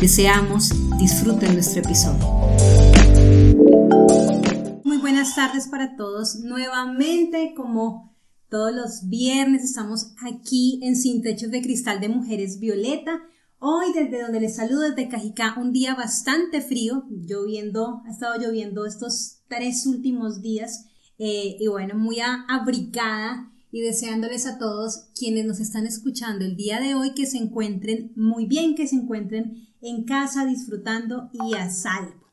Deseamos disfruten nuestro episodio. Muy buenas tardes para todos. Nuevamente, como todos los viernes, estamos aquí en Sin Techos de Cristal de Mujeres Violeta. Hoy desde donde les saludo desde Cajicá, un día bastante frío, lloviendo, ha estado lloviendo estos tres últimos días eh, y bueno, muy abrigada y deseándoles a todos quienes nos están escuchando el día de hoy que se encuentren muy bien, que se encuentren en casa disfrutando y a salvo.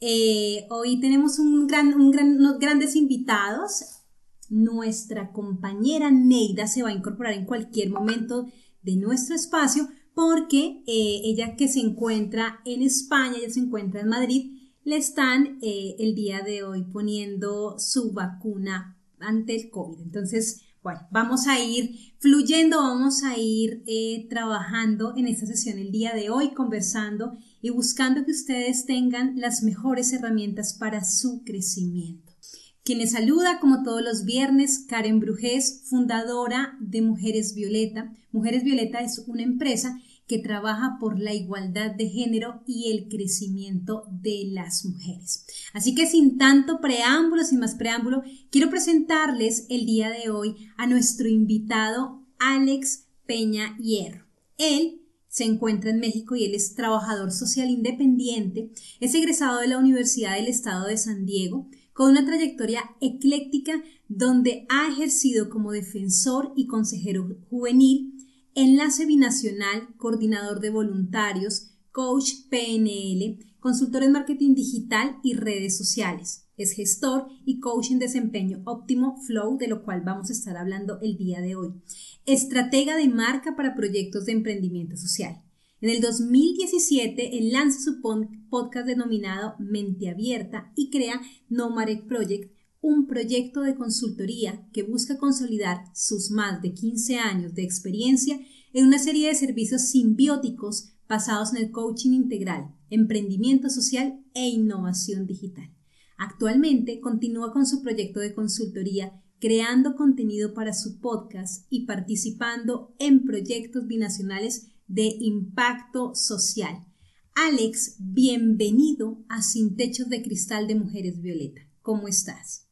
Eh, hoy tenemos un gran, unos grandes invitados. Nuestra compañera Neida se va a incorporar en cualquier momento de nuestro espacio porque eh, ella que se encuentra en España, ella se encuentra en Madrid, le están eh, el día de hoy poniendo su vacuna ante el COVID. Entonces, bueno, vamos a ir fluyendo, vamos a ir eh, trabajando en esta sesión el día de hoy, conversando y buscando que ustedes tengan las mejores herramientas para su crecimiento. Quien les saluda, como todos los viernes, Karen Brujés, fundadora de Mujeres Violeta. Mujeres Violeta es una empresa que trabaja por la igualdad de género y el crecimiento de las mujeres. Así que sin tanto preámbulo, sin más preámbulo, quiero presentarles el día de hoy a nuestro invitado Alex Peña Hierro. Él se encuentra en México y él es trabajador social independiente, es egresado de la Universidad del Estado de San Diego, con una trayectoria ecléctica donde ha ejercido como defensor y consejero juvenil enlace binacional, coordinador de voluntarios, coach PNL, consultor en marketing digital y redes sociales. Es gestor y coach en desempeño óptimo Flow, de lo cual vamos a estar hablando el día de hoy. Estratega de marca para proyectos de emprendimiento social. En el 2017, él lanza su podcast denominado Mente Abierta y crea No Project, un proyecto de consultoría que busca consolidar sus más de 15 años de experiencia en una serie de servicios simbióticos basados en el coaching integral, emprendimiento social e innovación digital. Actualmente continúa con su proyecto de consultoría creando contenido para su podcast y participando en proyectos binacionales de impacto social. Alex, bienvenido a Sin Techos de Cristal de Mujeres Violeta. ¿Cómo estás?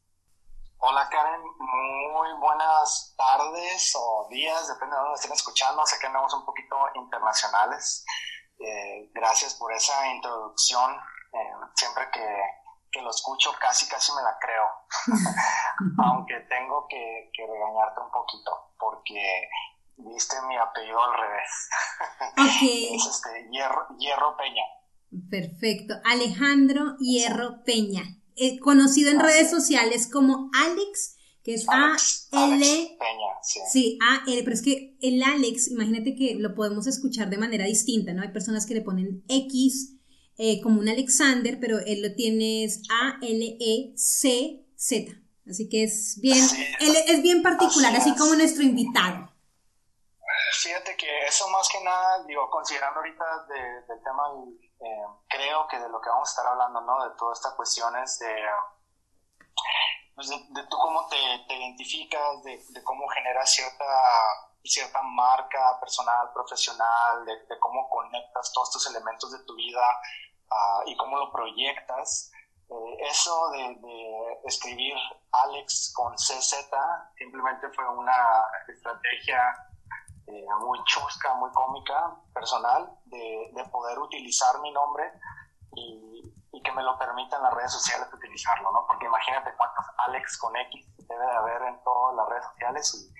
Hola Karen, muy buenas tardes o días, depende de dónde estén escuchando. Sé que andamos un poquito internacionales. Eh, gracias por esa introducción. Eh, siempre que, que, lo escucho casi casi me la creo. Aunque tengo que, que, regañarte un poquito porque viste mi apellido al revés. Okay. es este, Hierro, Hierro Peña. Perfecto. Alejandro Hierro Peña. Eh, conocido en redes sociales como Alex, que es A-L. Sí, A-L, pero es que el Alex, imagínate que lo podemos escuchar de manera distinta, ¿no? Hay personas que le ponen X eh, como un Alexander, pero él lo tiene A-L-E-C-Z. Así que es bien, él es bien particular, así, como nuestro invitado. Fíjate que eso más que nada, digo, considerando ahorita del tema eh, creo que de lo que vamos a estar hablando, ¿no? De todas estas cuestiones de, pues de, tú cómo te, identificas, de, cómo generas cierta, cierta marca personal, profesional, de, cómo conectas todos estos elementos de tu vida ah, y cómo lo proyectas. Eh, eso de, escribir Alex con CZ simplemente fue una estrategia eh, muy chusca, muy cómica, personal, de, de poder utilizar mi nombre y, y, que me lo permitan las redes sociales utilizarlo, ¿no? Porque imagínate cuántos Alex con X debe de haber en todas las redes sociales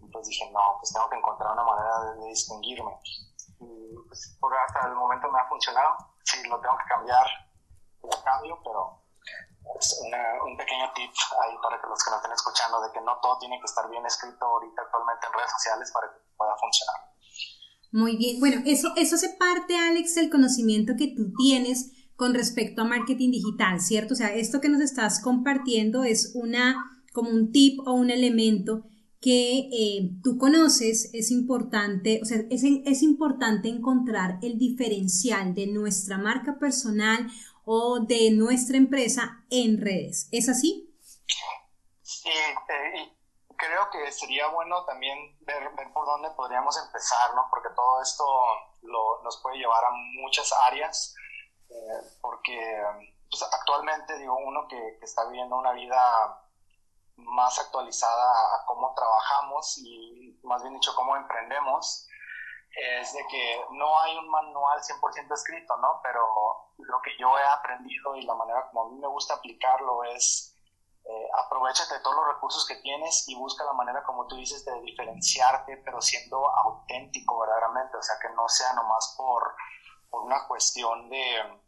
y, pues dije, no, pues tengo que encontrar una manera de, distinguirme. Y pues por hasta el momento me ha funcionado, sí, lo tengo que cambiar, lo cambio, pero es un pequeño tip ahí para que los que nos estén escuchando de que no todo tiene que estar bien escrito ahorita actualmente en redes sociales para que pueda funcionar. Muy bien, bueno, eso, eso hace parte, Alex, del conocimiento que tú tienes con respecto a marketing digital, ¿cierto? O sea, esto que nos estás compartiendo es una, como un tip o un elemento que eh, tú conoces, es importante, o sea, es, es importante encontrar el diferencial de nuestra marca personal o de nuestra empresa en redes. ¿Es así? Sí, eh, creo que sería bueno también ver, por dónde podríamos empezar, ¿no? Porque todo esto lo, nos puede llevar a muchas áreas, eh, porque pues, actualmente, digo, uno que, está viviendo una vida más actualizada a cómo trabajamos y más bien dicho cómo emprendemos, es de que no hay un manual 100% escrito, ¿no? Pero lo que yo he aprendido y la manera como a mí me gusta aplicarlo es eh, aprovechate de todos los recursos que tienes y busca la manera, como tú dices, de diferenciarte, pero siendo auténtico verdaderamente, o sea, que no sea nomás por, por una cuestión de,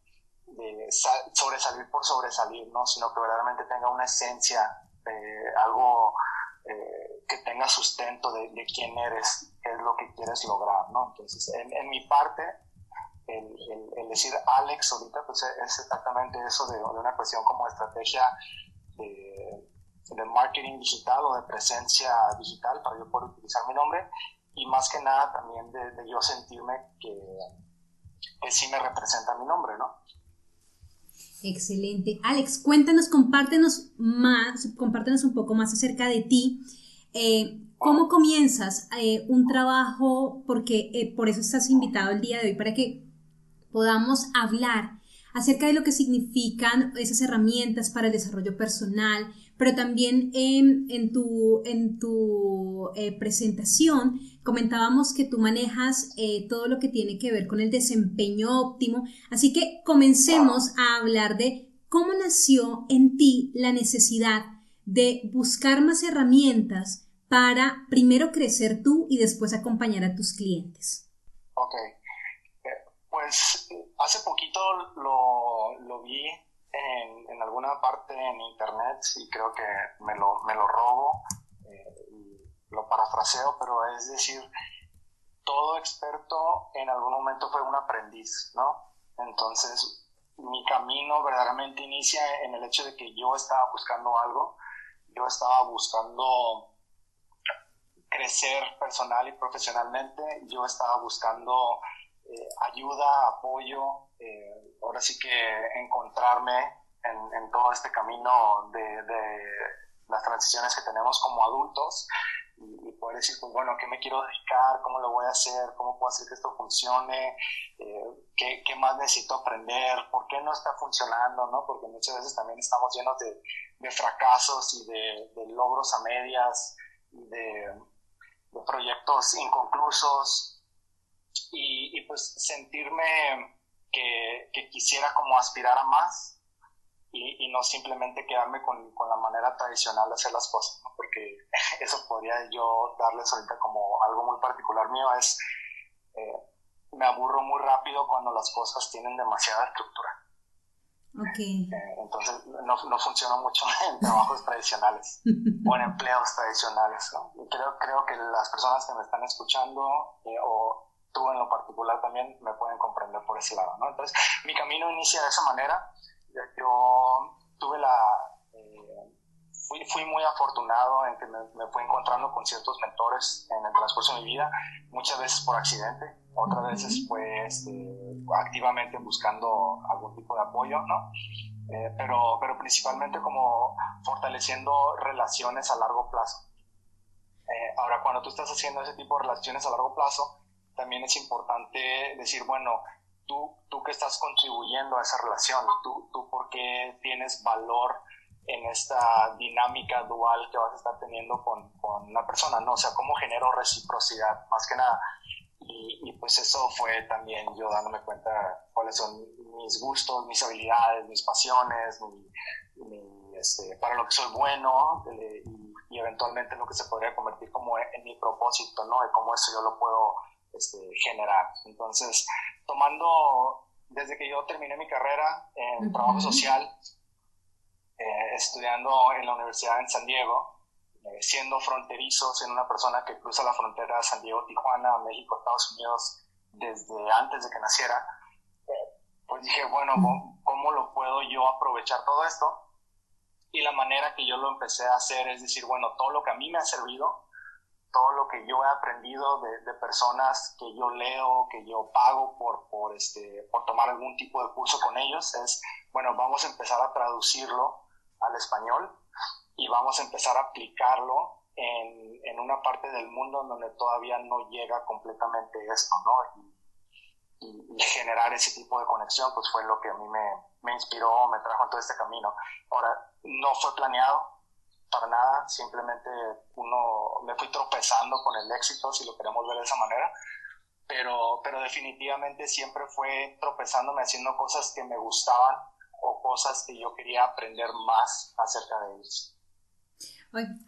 sobresalir por sobresalir, ¿no? Sino que verdaderamente tenga una esencia, de algo eh, que tenga sustento de, de, quién eres, es lo que quieres lograr, ¿no? Entonces, en, mi parte, el, decir Alex ahorita, pues es exactamente eso de, una cuestión como estrategia de, marketing digital o de presencia digital para yo poder utilizar mi nombre y más que nada también de, yo sentirme que, que sí me representa mi nombre, ¿no? Excelente. Alex, cuéntanos, compártenos más, compártenos un poco más acerca de ti. Eh, ¿Cómo comienzas eh, un trabajo? Porque eh, por eso estás invitado el día de hoy, para que podamos hablar acerca de lo que significan esas herramientas para el desarrollo personal, pero también en, tu, en tu eh, presentación comentábamos que tú manejas todo lo que tiene que ver con el desempeño óptimo, así que comencemos a hablar de cómo nació en ti la necesidad de buscar más herramientas para primero crecer tú y después acompañar a tus clientes. Ok, pues hace poquito lo, lo vi en, en, alguna parte en internet y creo que me lo, me lo robo eh, y lo parafraseo, pero es decir, todo experto en algún momento fue un aprendiz, ¿no? Entonces, mi camino verdaderamente inicia en el hecho de que yo estaba buscando algo, yo estaba buscando crecer personal y profesionalmente, yo estaba buscando eh, ayuda, apoyo, eh, ahora sí que encontrarme en, todo este camino de, las transiciones que tenemos como adultos y, poder decir, pues bueno, ¿qué me quiero dedicar? ¿Cómo lo voy a hacer? ¿Cómo puedo hacer que esto funcione? Eh, ¿qué, ¿qué, más necesito aprender? ¿Por qué no está funcionando? ¿no? Porque muchas veces también estamos llenos de, de fracasos y de, de, logros a medias, de, proyectos inconclusos y, pues sentirme que, quisiera como aspirar a más y, no simplemente quedarme con, con, la manera tradicional de hacer las cosas, porque eso podría yo darles ahorita como algo muy particular mío, es eh, me aburro muy rápido cuando las cosas tienen demasiada estructura. Okay. Eh, entonces no, no, funciona mucho en trabajos tradicionales o en empleos tradicionales. creo, creo que las personas que me están escuchando eh, o tú en lo particular también me pueden comprender por ese lado, ¿no? Entonces, mi camino inicia de esa manera. Yo tuve la... Eh, fui, fui, muy afortunado en que me, me, fui encontrando con ciertos mentores en el transcurso de mi vida, muchas veces por accidente, otras veces pues activamente buscando algún tipo de apoyo, ¿no? Eh, pero, pero principalmente como fortaleciendo relaciones a largo plazo. Eh, ahora, cuando tú estás haciendo ese tipo de relaciones a largo plazo, también es importante decir, bueno, tú, tú que estás contribuyendo a esa relación, tú, tú por qué tienes valor en esta dinámica dual que vas a estar teniendo con, con una persona, ¿no? O sea, cómo genero reciprocidad, más que nada. Y, y, pues eso fue también yo dándome cuenta cuáles son mis gustos, mis habilidades, mis pasiones, mi, este, para lo que soy bueno eh, y, y, eventualmente lo que se podría convertir como en, en mi propósito, ¿no? De cómo eso yo lo puedo este, generar. Entonces, tomando, desde que yo terminé mi carrera en trabajo social, eh, estudiando en la Universidad en San Diego, eh, siendo fronterizo, siendo una persona que cruza la frontera San Diego-Tijuana, México, Estados Unidos, desde antes de que naciera, eh, pues dije, bueno, lo puedo yo aprovechar todo esto? Y la manera que yo lo empecé a hacer es decir, bueno, todo lo que a mí me ha servido, todo lo que yo he aprendido de, personas que yo leo, que yo pago por, por, este, por tomar algún tipo de curso con ellos, es, bueno, vamos a empezar a traducirlo al español y vamos a empezar a aplicarlo en, en una parte del mundo donde todavía no llega completamente esto, ¿no? Y, generar ese tipo de conexión, pues fue lo que a mí me, me inspiró, me trajo en todo este camino. Ahora, no fue planeado, para nada, simplemente uno me fui tropezando con el éxito, si lo queremos ver de esa manera, pero, pero definitivamente siempre fue tropezándome haciendo cosas que me gustaban o cosas que yo quería aprender más acerca de ellos.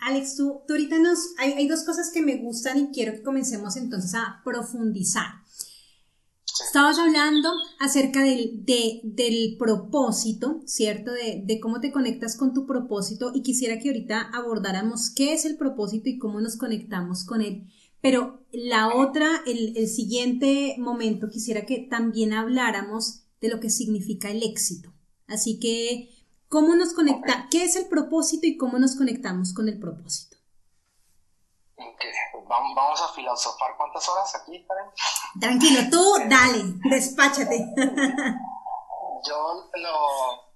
Alex, tú, tú ahorita nos, hay, hay dos cosas que me gustan y quiero que comencemos entonces a profundizar. Estabas hablando acerca del, del propósito, ¿cierto? De, de, cómo te conectas con tu propósito y quisiera que ahorita abordáramos qué es el propósito y cómo nos conectamos con él. Pero la otra, el, el siguiente momento, quisiera que también habláramos de lo que significa el éxito. Así que, ¿cómo nos conecta? ¿Qué es el propósito y cómo nos conectamos con el propósito? Vamos a filosofar cuántas horas aquí, Karen. Tranquilo, tú dale, despáchate. Yo lo,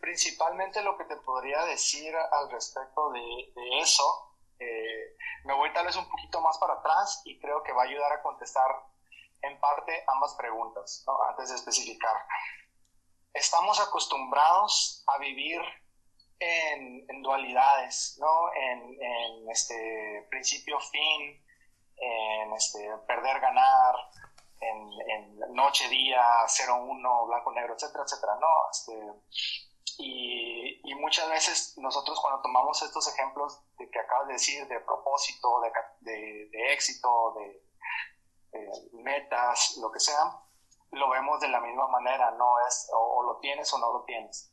principalmente lo que te podría decir al respecto de, eso, eh, me voy tal vez un poquito más para atrás y creo que va a ayudar a contestar en parte ambas preguntas, ¿no? antes de especificar. Estamos acostumbrados a vivir en, dualidades, ¿no? En, este principio-fin, en este perder-ganar, en, en noche-día, 0-1, blanco-negro, etcétera, etcétera, ¿no? Este, y, muchas veces nosotros cuando tomamos estos ejemplos de que acabas de decir, de propósito, de, de, éxito, de, metas, lo que sea, lo vemos de la misma manera, no es o, lo tienes o no lo tienes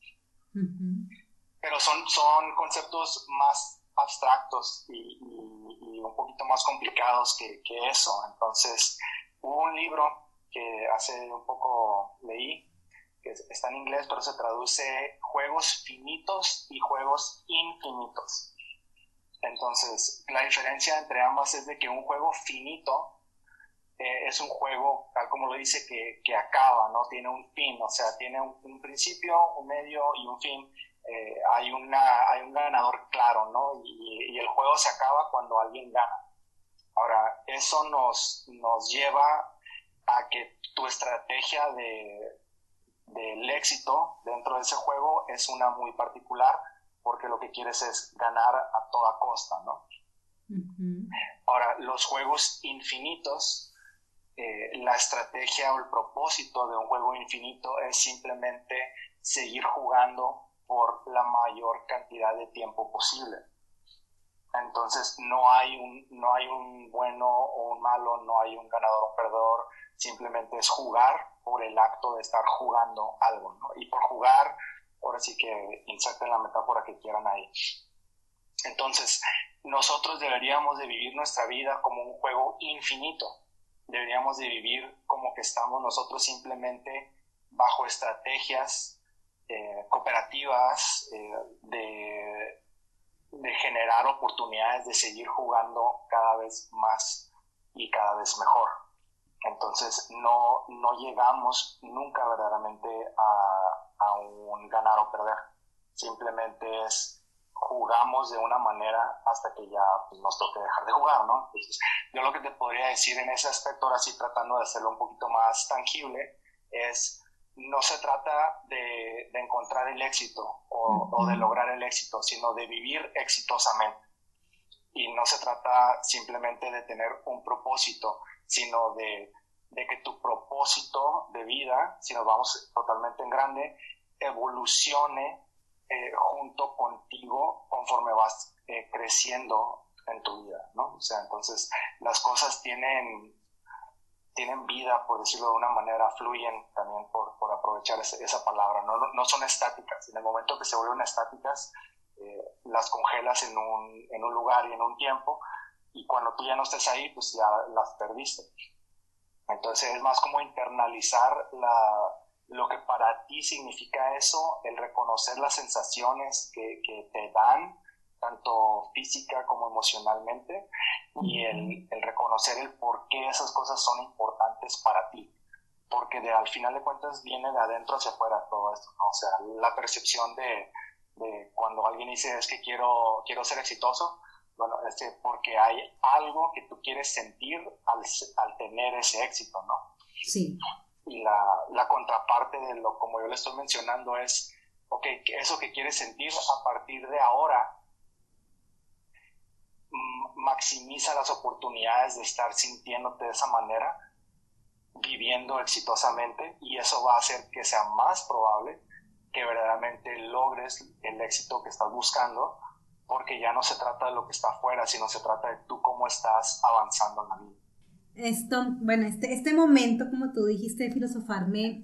pero son, son conceptos más abstractos y, un poquito más complicados que, que, eso. Entonces, hubo un libro que hace un poco leí, que está en inglés, pero se traduce juegos finitos y juegos infinitos. Entonces, la diferencia entre ambas es de que un juego finito eh, es un juego, tal como lo dice, que, que, acaba, ¿no? Tiene un fin, o sea, tiene un, un principio, un medio y un fin eh, hay, una, hay un ganador claro, ¿no? Y, el juego se acaba cuando alguien gana. Ahora, eso nos, nos lleva a que tu estrategia de, del éxito dentro de ese juego es una muy particular porque lo que quieres es ganar a toda costa, ¿no? Ahora, los juegos infinitos, eh, la estrategia o el propósito de un juego infinito es simplemente seguir jugando por la mayor cantidad de tiempo posible. Entonces no hay un, no hay un bueno o un malo, no hay un ganador o un perdedor, simplemente es jugar por el acto de estar jugando algo. Y por jugar, ahora sí que inserten la metáfora que quieran ahí. Entonces, nosotros deberíamos de vivir nuestra vida como un juego infinito. Deberíamos de vivir como que estamos nosotros simplemente bajo estrategias eh, cooperativas, eh, de, de, generar oportunidades de seguir jugando cada vez más y cada vez mejor. Entonces no, no llegamos nunca verdaderamente a, a un ganar o perder. Simplemente es jugamos de una manera hasta que ya pues, nos toque dejar de jugar, ¿no? Entonces, yo lo que te podría decir en ese aspecto, ahora sí tratando de hacerlo un poquito más tangible, es no se trata de, encontrar el éxito o, de lograr el éxito, sino de vivir exitosamente. Y no se trata simplemente de tener un propósito, sino de, que tu propósito de vida, si nos vamos totalmente en grande, evolucione eh, junto contigo conforme vas eh, creciendo en tu vida, ¿no? O sea, entonces las cosas tienen tienen vida, por decirlo de una manera, fluyen también por, por aprovechar esa palabra, no, no, son estáticas. En el momento que se vuelven estáticas, eh, las congelas en un, en un lugar y en un tiempo, y cuando tú ya no estés ahí, pues ya las perdiste. Entonces es más como internalizar la, lo que para ti significa eso, el reconocer las sensaciones que, que te dan, tanto física como emocionalmente, y el, el, reconocer el por qué esas cosas son importantes para ti. Porque de, al final de cuentas viene de adentro hacia afuera todo esto, ¿no? O sea, la percepción de, de cuando alguien dice es que quiero, quiero ser exitoso, bueno, este, porque hay algo que tú quieres sentir al, al tener ese éxito, ¿no? Sí. Y la, la, contraparte de lo, como yo le estoy mencionando, es, ok, eso que quieres sentir a partir de ahora maximiza las oportunidades de estar sintiéndote de esa manera, viviendo exitosamente, y eso va a hacer que sea más probable que verdaderamente logres el éxito que estás buscando, porque ya no se trata de lo que está afuera, sino se trata de tú cómo estás avanzando en la vida. Esto, bueno, este, este momento, como tú dijiste, de filosofar me,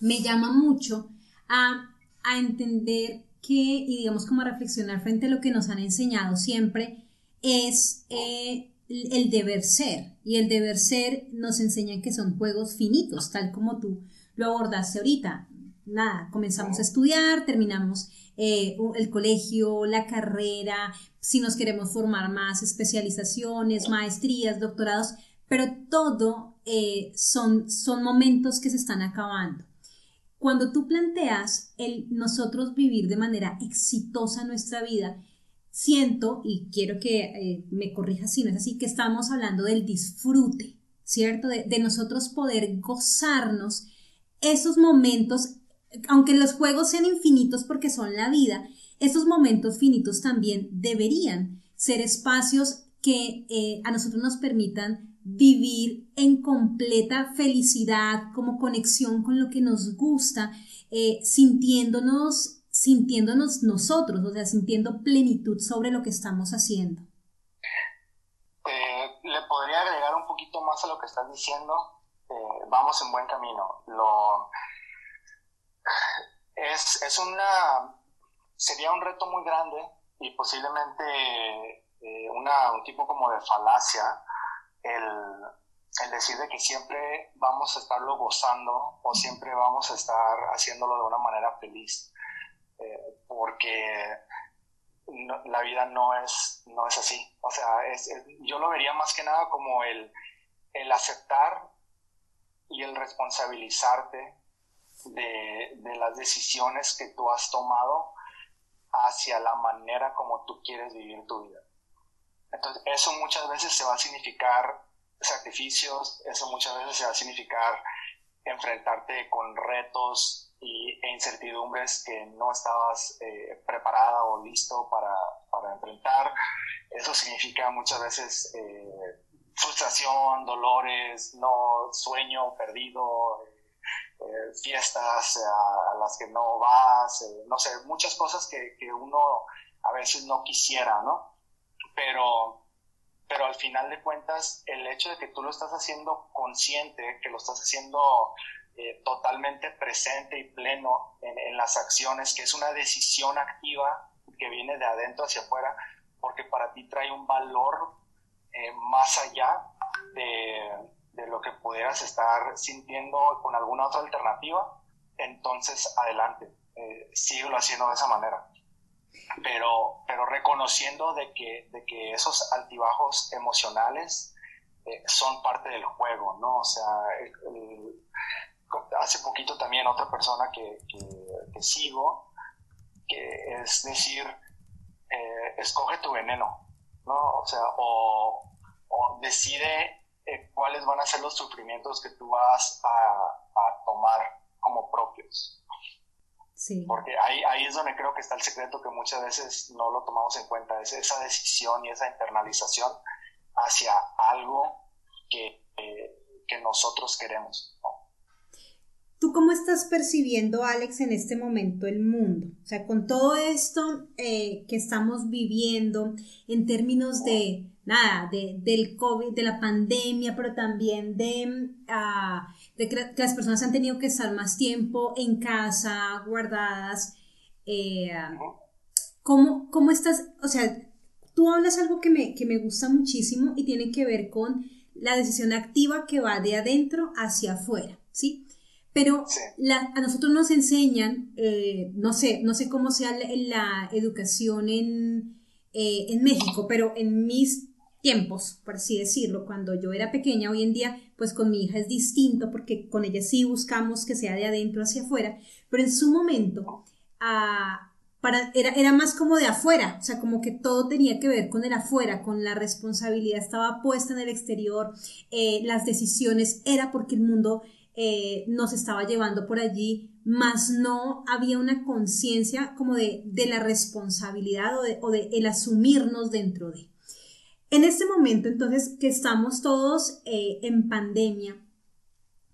me llama mucho a, a entender que, y digamos como a reflexionar frente a lo que nos han enseñado siempre, es eh, el deber ser. Y el deber ser nos enseña que son juegos finitos, tal como tú lo abordaste ahorita. Nada, comenzamos a estudiar, terminamos eh, el colegio, la carrera, si nos queremos formar más, especializaciones, maestrías, doctorados, pero todo eh, son, son momentos que se están acabando. Cuando tú planteas el nosotros vivir de manera exitosa nuestra vida, siento, y quiero que eh, me corrijas si no es así, que estamos hablando del disfrute, ¿cierto? De, de, nosotros poder gozarnos esos momentos, aunque los juegos sean infinitos porque son la vida, esos momentos finitos también deberían ser espacios que eh, a nosotros nos permitan vivir en completa felicidad, como conexión con lo que nos gusta, eh, sintiéndonos sintiéndonos nosotros, o sea, sintiendo plenitud sobre lo que estamos haciendo. Eh, le podría agregar un poquito más a lo que estás diciendo. Eh, vamos en buen camino. Lo, es, es, una, sería un reto muy grande y posiblemente una, un tipo como de falacia el, decir de que siempre vamos a estarlo gozando o siempre vamos a estar haciéndolo de una manera feliz. Eh, porque la vida no es, no es así. O sea, yo lo vería más que nada como el, el aceptar y el responsabilizarte de, de, las decisiones que tú has tomado hacia la manera como tú quieres vivir tu vida. Entonces, eso muchas veces se va a significar sacrificios, eso muchas veces se va a significar enfrentarte con retos y, e incertidumbres que no estabas eh, preparada o listo para, para, enfrentar. Eso significa muchas veces eh, frustración, dolores, no sueño perdido, eh, fiestas a, las que no vas, no sé, muchas cosas que, que, uno a veces no quisiera, ¿no? Pero, pero al final de cuentas, el hecho de que tú lo estás haciendo consciente, que lo estás haciendo eh, totalmente presente y pleno en, las acciones, que es una decisión activa que viene de adentro hacia afuera, porque para ti trae un valor eh, más allá de, de, lo que pudieras estar sintiendo con alguna otra alternativa, entonces adelante, eh, síguelo haciendo de esa manera. Pero, pero reconociendo de que, de que esos altibajos emocionales eh, son parte del juego, ¿no? O sea, el, hace poquito también otra persona que, que, sigo, que es decir, eh, escoge tu veneno, ¿no? O sea, o, decide eh, cuáles van a ser los sufrimientos que tú vas a, a tomar como propios. Sí. Porque ahí, ahí es donde creo que está el secreto que muchas veces no lo tomamos en cuenta, es esa decisión y esa internalización hacia algo que, que nosotros queremos. ¿no? ¿Tú cómo estás percibiendo, Alex, en este momento el mundo? O sea, con todo esto eh, que estamos viviendo en términos de, nada, de, del COVID, de la pandemia, pero también de, uh, de que las personas han tenido que estar más tiempo en casa, guardadas. Eh, ¿cómo, ¿Cómo estás? O sea, tú hablas algo que me, que me gusta muchísimo y tiene que ver con la decisión activa que va de adentro hacia afuera, ¿sí? Pero a nosotros nos enseñan, eh, no sé, no sé cómo sea la, educación en, eh, en México, pero en mis tiempos, por así decirlo, cuando yo era pequeña, hoy en día, pues con mi hija es distinto porque con ella sí buscamos que sea de adentro hacia afuera, pero en su momento ah, para, era, era, más como de afuera, o sea, como que todo tenía que ver con el afuera, con la responsabilidad estaba puesta en el exterior, eh, las decisiones era porque el mundo eh, nos estaba llevando por allí, más no había una conciencia como de, la responsabilidad o de, el asumirnos dentro de. En este momento, entonces, que estamos todos eh, en pandemia,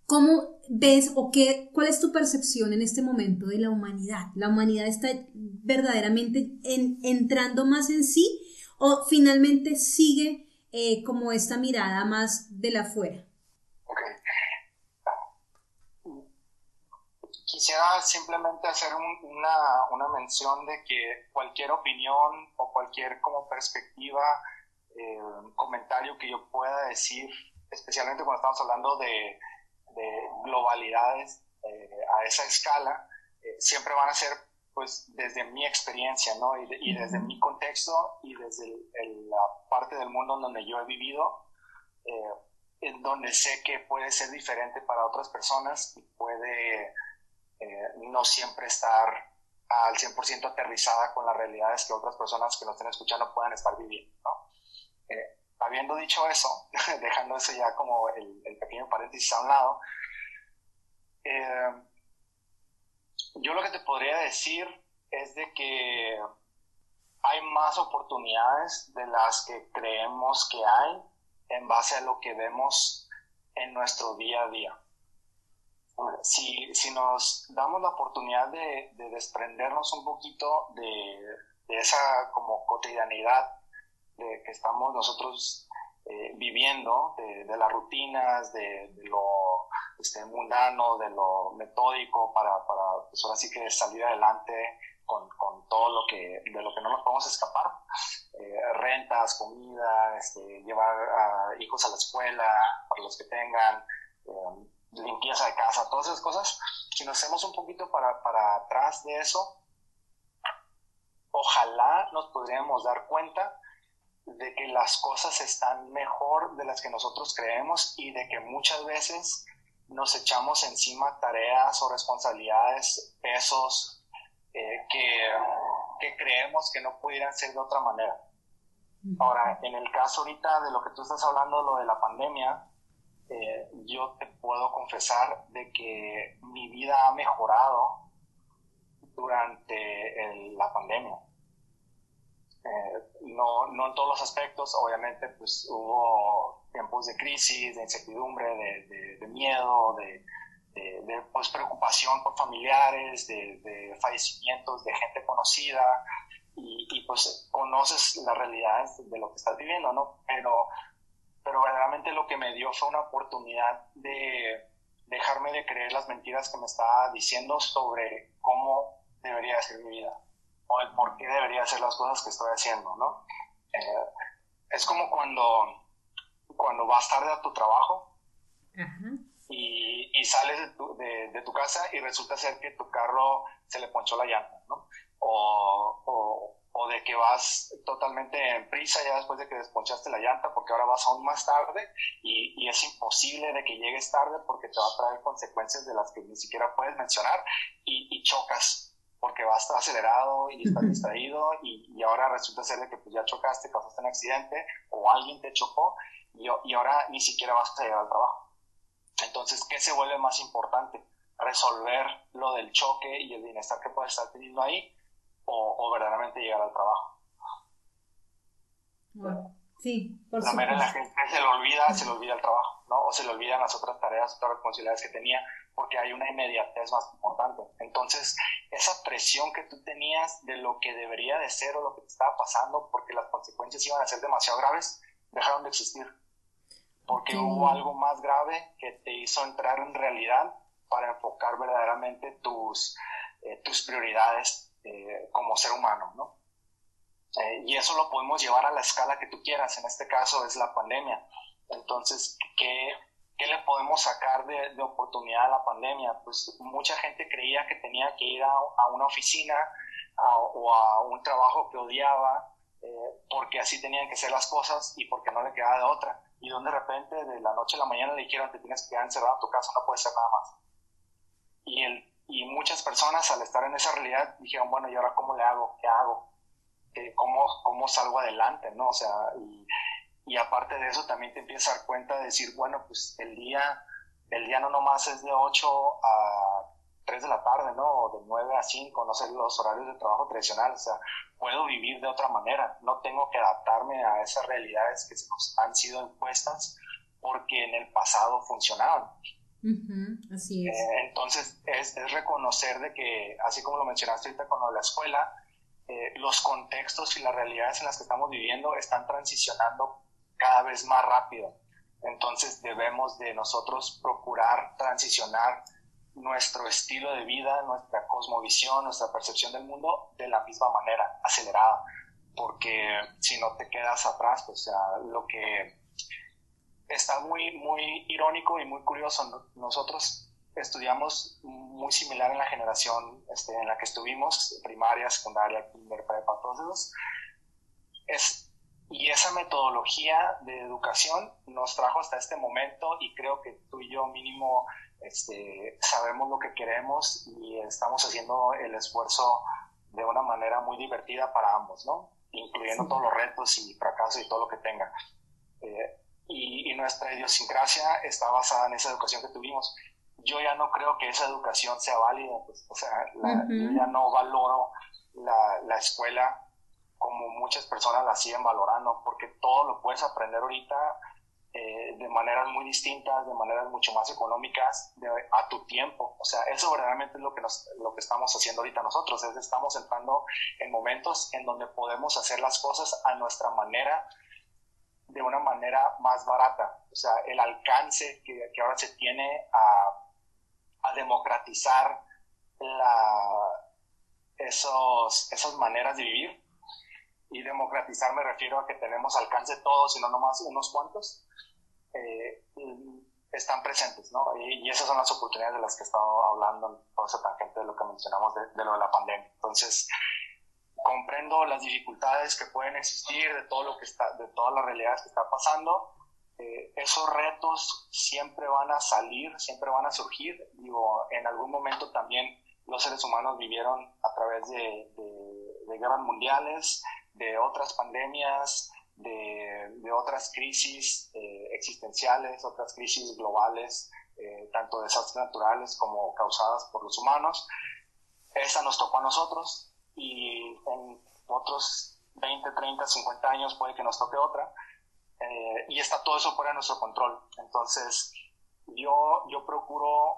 ¿cómo ves o qué, cuál es tu percepción en este momento de la humanidad? ¿La humanidad está verdaderamente entrando más en sí o finalmente sigue eh, como esta mirada más de la afuera? quisiera simplemente hacer una, una, mención de que cualquier opinión o cualquier como perspectiva, eh, comentario que yo pueda decir, especialmente cuando estamos hablando de, de globalidades eh, a esa escala, eh, siempre van a ser pues desde mi experiencia, ¿no? Y, y desde mi contexto y desde la parte del mundo en donde yo he vivido, en donde sé que puede ser diferente para otras personas y puede eh, no siempre estar al 100% aterrizada con las realidades que otras personas que nos estén escuchando puedan estar viviendo. Eh, habiendo dicho eso, dejando eso ya como el, pequeño paréntesis a un lado, eh, yo lo que te podría decir es de que hay más oportunidades de las que creemos que hay en base a lo que vemos en nuestro día a día. Si, si nos damos la oportunidad de, desprendernos un poquito de, esa como cotidianidad de que estamos nosotros eh, viviendo, de, las rutinas, de, lo este, mundano, de lo metódico, para, para pues ahora sí que salir adelante con, con, todo lo que, de lo que no nos podemos escapar. Eh, rentas, comida, este, llevar a hijos a la escuela, para los que tengan, eh, limpieza de casa, todas esas cosas, si nos hacemos un poquito para, para atrás de eso, ojalá nos podríamos dar cuenta de que las cosas están mejor de las que nosotros creemos y de que muchas veces nos echamos encima tareas o responsabilidades, pesos eh, que, que, creemos que no pudieran ser de otra manera. Ahora, en el caso ahorita de lo que tú estás hablando, lo de la pandemia, eh, yo te puedo confesar de que mi vida ha mejorado durante la pandemia. Eh, no, no en todos los aspectos, obviamente pues hubo tiempos de crisis, de incertidumbre, de, de, miedo, de, de, pues, preocupación por familiares, de, fallecimientos de gente conocida. Y, y, pues conoces las realidades de lo que estás viviendo, ¿no? Pero pero verdaderamente lo que me dio fue una oportunidad de dejarme de creer las mentiras que me estaba diciendo sobre cómo debería ser mi vida o el por qué debería hacer las cosas que estoy haciendo, ¿no? Eh, es como cuando, cuando vas tarde a tu trabajo y, y, sales de tu, de, de tu, casa y resulta ser que tu carro se le ponchó la llanta, ¿no? O, o, o de que vas totalmente en prisa ya después de que desponchaste la llanta porque ahora vas aún más tarde y, y, es imposible de que llegues tarde porque te va a traer consecuencias de las que ni siquiera puedes mencionar y, y chocas porque vas acelerado y estás distraído y, y, ahora resulta ser de que pues ya chocaste, causaste un accidente o alguien te chocó y, y ahora ni siquiera vas a llegar al trabajo. Entonces, ¿qué se vuelve más importante? Resolver lo del choque y el bienestar que puedes estar teniendo ahí o, verdaderamente llegar al trabajo. Sí, por de la gente se le olvida, se le olvida el trabajo, ¿no? O se le olvidan las otras tareas, otras responsabilidades que tenía, porque hay una inmediatez más importante. Entonces, esa presión que tú tenías de lo que debería de ser o lo que te estaba pasando, porque las consecuencias iban a ser demasiado graves, dejaron de existir. Porque hubo algo más grave que te hizo entrar en realidad para enfocar verdaderamente tus, eh, tus prioridades eh, como ser humano, ¿no? Eh, y eso lo podemos llevar a la escala que tú quieras, en este caso es la pandemia. Entonces, ¿qué, ¿qué le podemos sacar de, oportunidad a la pandemia? Pues mucha gente creía que tenía que ir a, una oficina o a un trabajo que odiaba eh, porque así tenían que ser las cosas y porque no le quedaba de otra. Y donde de repente de la noche a la mañana le dijeron te tienes que quedar encerrado en tu casa, no puedes hacer nada más. Y, el, y muchas personas al estar en esa realidad dijeron, bueno, ¿y ahora cómo le hago? ¿Qué hago? ¿Cómo, ¿Cómo salgo adelante? ¿no? O sea, y, y aparte de eso también te empiezas a dar cuenta de decir, bueno, pues el día, el día no nomás es de 8 a 3 de la tarde, ¿no? O de 9 a 5, no sé, los horarios de trabajo tradicionales, o sea, puedo vivir de otra manera, no tengo que adaptarme a esas realidades que se nos han sido impuestas porque en el pasado funcionaban. así es. Eh, entonces, es, es, reconocer de que, así como lo mencionaste ahorita con la escuela, eh, los contextos y las realidades en las que estamos viviendo están transicionando cada vez más rápido. Entonces debemos de nosotros procurar transicionar nuestro estilo de vida, nuestra cosmovisión, nuestra percepción del mundo de la misma manera, acelerada, porque si no te quedas atrás, pues, lo que está muy, muy irónico y muy curioso, nosotros estudiamos muy similar en la generación este, en la que estuvimos, primaria, secundaria, kinder, prepa, y esa metodología de educación nos trajo hasta este momento y creo que tú y yo mínimo este, sabemos lo que queremos y estamos haciendo el esfuerzo de una manera muy divertida para ambos, ¿no? Incluyendo todos los retos y fracasos y todo lo que tenga. Eh, y, y, nuestra idiosincrasia está basada en esa educación que tuvimos. Yo ya no creo que esa educación sea válida, pues, o sea, yo ya no valoro la, la escuela como muchas personas la siguen valorando, porque todo lo puedes aprender ahorita eh, de maneras muy distintas, de maneras mucho más económicas, a tu tiempo. O sea, eso verdaderamente es lo que, nos, lo que estamos haciendo ahorita nosotros, es estamos entrando en momentos en donde podemos hacer las cosas a nuestra manera, de una manera más barata. O sea, el alcance que, que ahora se tiene a, a democratizar la, esos, esas maneras de vivir y democratizar me refiero a que tenemos alcance todos y no nomás unos cuantos, eh, están presentes, ¿no? Y, esas son las oportunidades de las que he estado hablando en toda esa tangente de lo que mencionamos de, lo de la pandemia. Entonces, comprendo las dificultades que pueden existir, de todo lo que está, de todas las realidades que está pasando. Eh, esos retos siempre van a salir, siempre van a surgir. Digo, en algún momento también los seres humanos vivieron a través de, de guerras mundiales, de otras pandemias, de, de otras crisis eh, existenciales, otras crisis globales, eh, tanto desastres naturales como causadas por los humanos. Esa nos tocó a nosotros y en otros 20, 30, 50 años puede que nos toque otra. Eh, y está todo eso fuera de nuestro control. Entonces, yo, yo procuro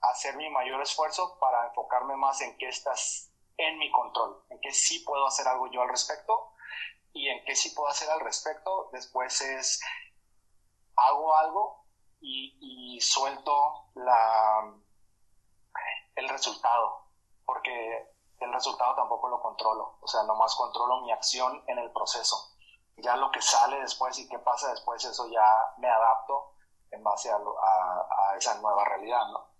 hacer mi mayor esfuerzo para enfocarme más en qué estás en mi control, en qué sí puedo hacer algo yo al respecto y en qué sí puedo hacer al respecto. Después es, hago algo y, suelto la, el resultado, porque el resultado tampoco lo controlo, o sea, nomás controlo mi acción en el proceso. Ya lo que sale después y qué pasa después, eso ya me adapto en base a, a esa nueva realidad, ¿no?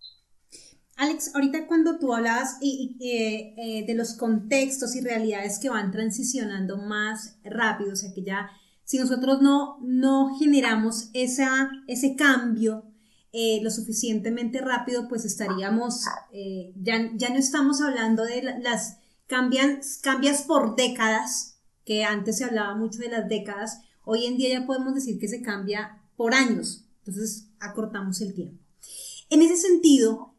Alex, ahorita cuando tú hablabas eh, de los contextos y realidades que van transicionando más rápido, o sea que ya si nosotros no, no generamos esa, ese cambio eh, lo suficientemente rápido, pues estaríamos, eh, ya, ya no estamos hablando de las cambias, cambias por décadas, que antes se hablaba mucho de las décadas, hoy en día ya podemos decir que se cambia por años, entonces acortamos el tiempo. En ese sentido,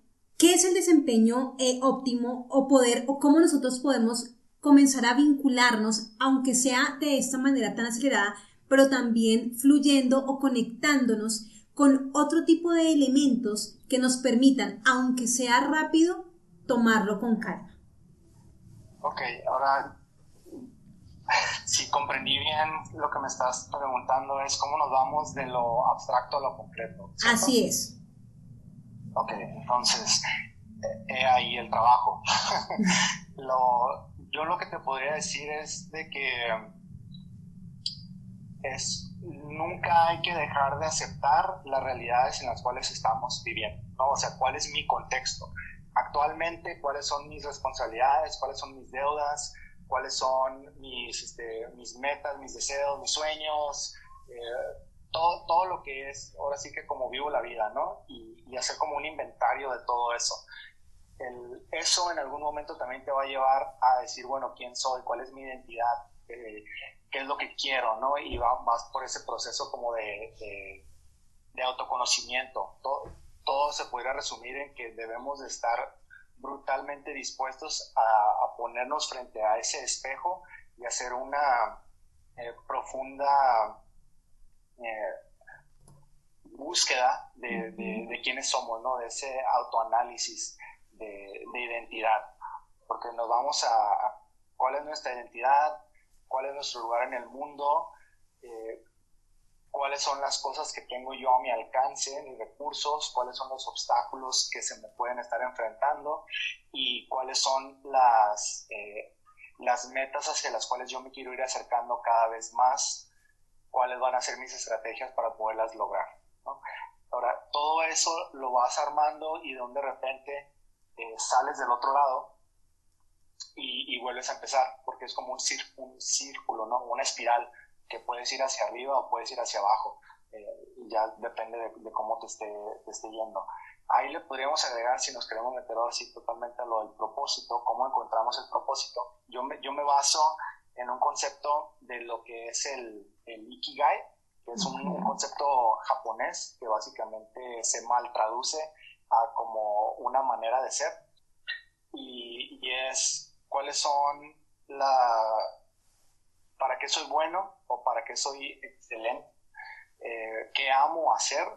¿Qué es el desempeño eh, óptimo o poder o cómo nosotros podemos comenzar a vincularnos, aunque sea de esta manera tan acelerada, pero también fluyendo o conectándonos con otro tipo de elementos que nos permitan, aunque sea rápido, tomarlo con calma? Ok, ahora, si comprendí bien lo que me estás preguntando es cómo nos vamos de lo abstracto a lo concreto. Así es. Ok, entonces, he ahí el trabajo. lo, yo lo que te podría decir es de que es, nunca hay que dejar de aceptar las realidades en las cuales estamos viviendo, ¿no? O sea, cuál es mi contexto. Actualmente, cuáles son mis responsabilidades, cuáles son mis deudas, cuáles son mis, este, mis metas, mis deseos, mis sueños, eh, todo, todo lo que es, ahora sí que como vivo la vida, ¿no? Y, hacer como un inventario de todo eso. El, eso en algún momento también te va a llevar a decir, bueno, ¿quién soy? ¿Cuál es mi identidad? Eh, ¿Qué es lo que quiero? ¿no? Y va más por ese proceso como de, de, autoconocimiento. Todo, todo, se podría resumir en que debemos de estar brutalmente dispuestos a, ponernos frente a ese espejo y hacer una eh, profunda eh, búsqueda de, de, quiénes somos, ¿no? De ese autoanálisis de, de identidad. Porque nos vamos a, cuál es nuestra identidad, cuál es nuestro lugar en el mundo, eh, cuáles son las cosas que tengo yo a mi alcance, mis recursos, cuáles son los obstáculos que se me pueden estar enfrentando y cuáles son las, eh, las metas hacia las cuales yo me quiero ir acercando cada vez más cuáles van a ser mis estrategias para poderlas lograr. Ahora, todo eso lo vas armando y de repente eh, sales del otro lado y, vuelves a empezar, porque es como un, círculo, ¿no? una espiral que puedes ir hacia arriba o puedes ir hacia abajo. Eh, ya depende de, cómo te esté, te esté yendo. Ahí le podríamos agregar, si nos queremos meter así totalmente a lo del propósito, cómo encontramos el propósito. Yo me, yo me baso en un concepto de lo que es el, el Ikigai, que es un, concepto japonés que básicamente se mal traduce a como una manera de ser. Y, y es cuáles son la... para qué soy bueno o para qué soy excelente, eh, qué amo hacer,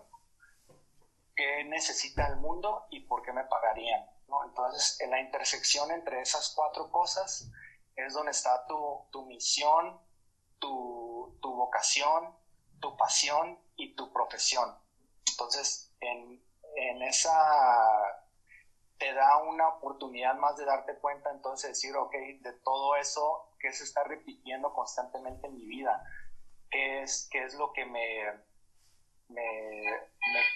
qué necesita el mundo y por qué me pagarían. ¿no? Entonces, en la intersección entre esas cuatro cosas, es donde está tu, tu misión, tu, tu, vocación, tu pasión y tu profesión. Entonces, en, en, esa te da una oportunidad más de darte cuenta, entonces decir, ok, de todo eso que se está repitiendo constantemente en mi vida, qué es, qué es lo que me, me,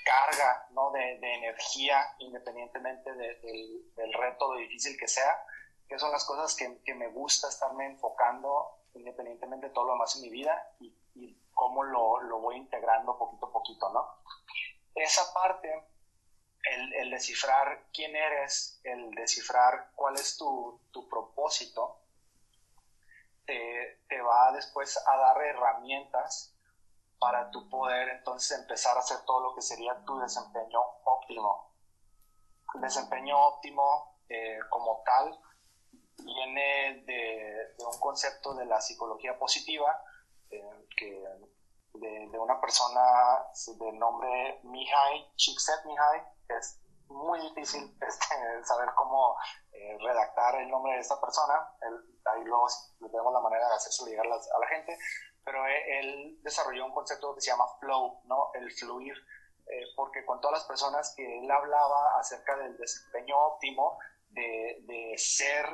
carga ¿no? de, de, energía, independientemente del, del reto, lo difícil que sea, que son las cosas que, que, me gusta estarme enfocando independientemente de todo lo demás en mi vida y, y cómo lo, lo, voy integrando poquito a poquito, ¿no? Esa parte, el, el, descifrar quién eres, el descifrar cuál es tu, tu propósito, te, te, va después a dar herramientas para tu poder entonces empezar a hacer todo lo que sería tu desempeño óptimo. El desempeño óptimo eh, como tal viene de, un concepto de la psicología positiva, eh, que de, una persona de nombre Mihai Csikszentmihalyi, es muy difícil este, saber cómo eh, redactar el nombre de esta persona, ahí luego tenemos la manera de hacerlo llegar a la, gente, pero él, desarrolló un concepto que se llama flow, ¿no? el fluir, eh, porque con todas las personas que él hablaba acerca del desempeño óptimo, de, de ser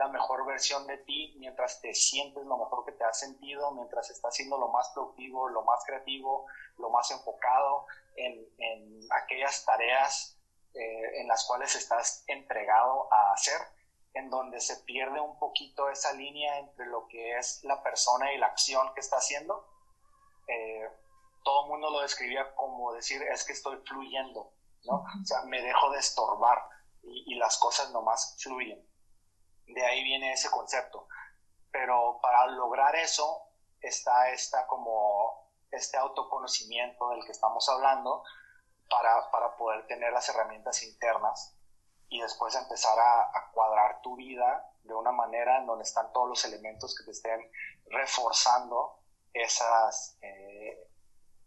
la mejor versión de ti mientras te sientes lo mejor que te has sentido, mientras estás siendo lo más productivo, lo más creativo, lo más enfocado en, en aquellas tareas eh, en las cuales estás entregado a hacer, en donde se pierde un poquito esa línea entre lo que es la persona y la acción que está haciendo. Eh, todo el mundo lo describía como decir, es que estoy fluyendo, ¿no? O sea, me dejo de estorbar y, y las cosas nomás fluyen de ahí viene ese concepto. Pero para lograr eso está esta como este autoconocimiento del que estamos hablando para, para poder tener las herramientas internas y después empezar a, cuadrar tu vida de una manera en donde están todos los elementos que te estén reforzando esas, eh,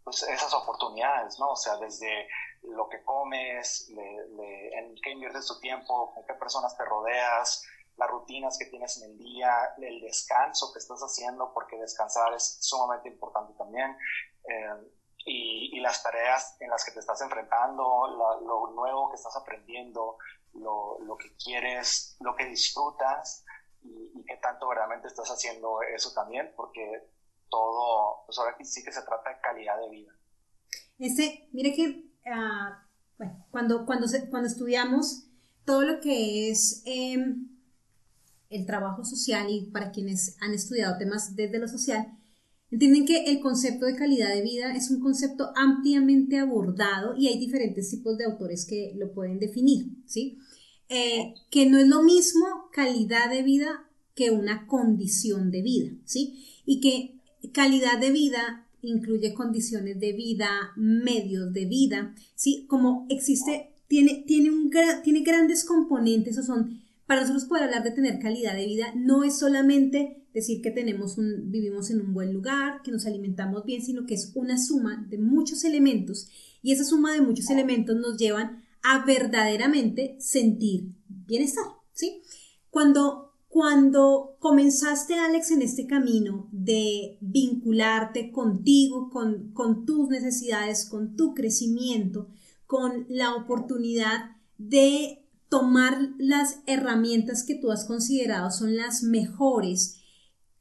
pues esas oportunidades, ¿no? O sea, desde lo que comes, en qué inviertes tu tiempo, con qué personas te rodeas, las rutinas que tienes en el día, el descanso que estás haciendo, porque descansar es sumamente importante también, eh, y, y, las tareas en las que te estás enfrentando, lo nuevo que estás aprendiendo, lo, lo, que quieres, lo que disfrutas y, y qué tanto realmente estás haciendo eso también, porque todo, pues ahora sí que se trata de calidad de vida. Ese, mire que, ah, bueno, cuando, cuando, cuando estudiamos todo lo que es em, el trabajo social y para quienes han estudiado temas desde lo social, entienden que el concepto de calidad de vida es un concepto ampliamente abordado y hay diferentes tipos de autores que lo pueden definir, ¿sí? Eh, que no es lo mismo calidad de vida que una condición de vida, ¿sí? Y que calidad de vida incluye condiciones de vida, medios de vida, ¿sí? Como existe, tiene, tiene, un, tiene grandes componentes, o son, para nosotros poder hablar de tener calidad de vida, no es solamente decir que tenemos un, vivimos en un buen lugar, que nos alimentamos bien, sino que es una suma de muchos elementos y esa suma de muchos elementos nos llevan a verdaderamente sentir bienestar, ¿sí? Cuando cuando comenzaste, Alex, en este camino de vincularte contigo, con, con, tus necesidades, con tu crecimiento, con la oportunidad de tomar las herramientas que tú has considerado son las mejores,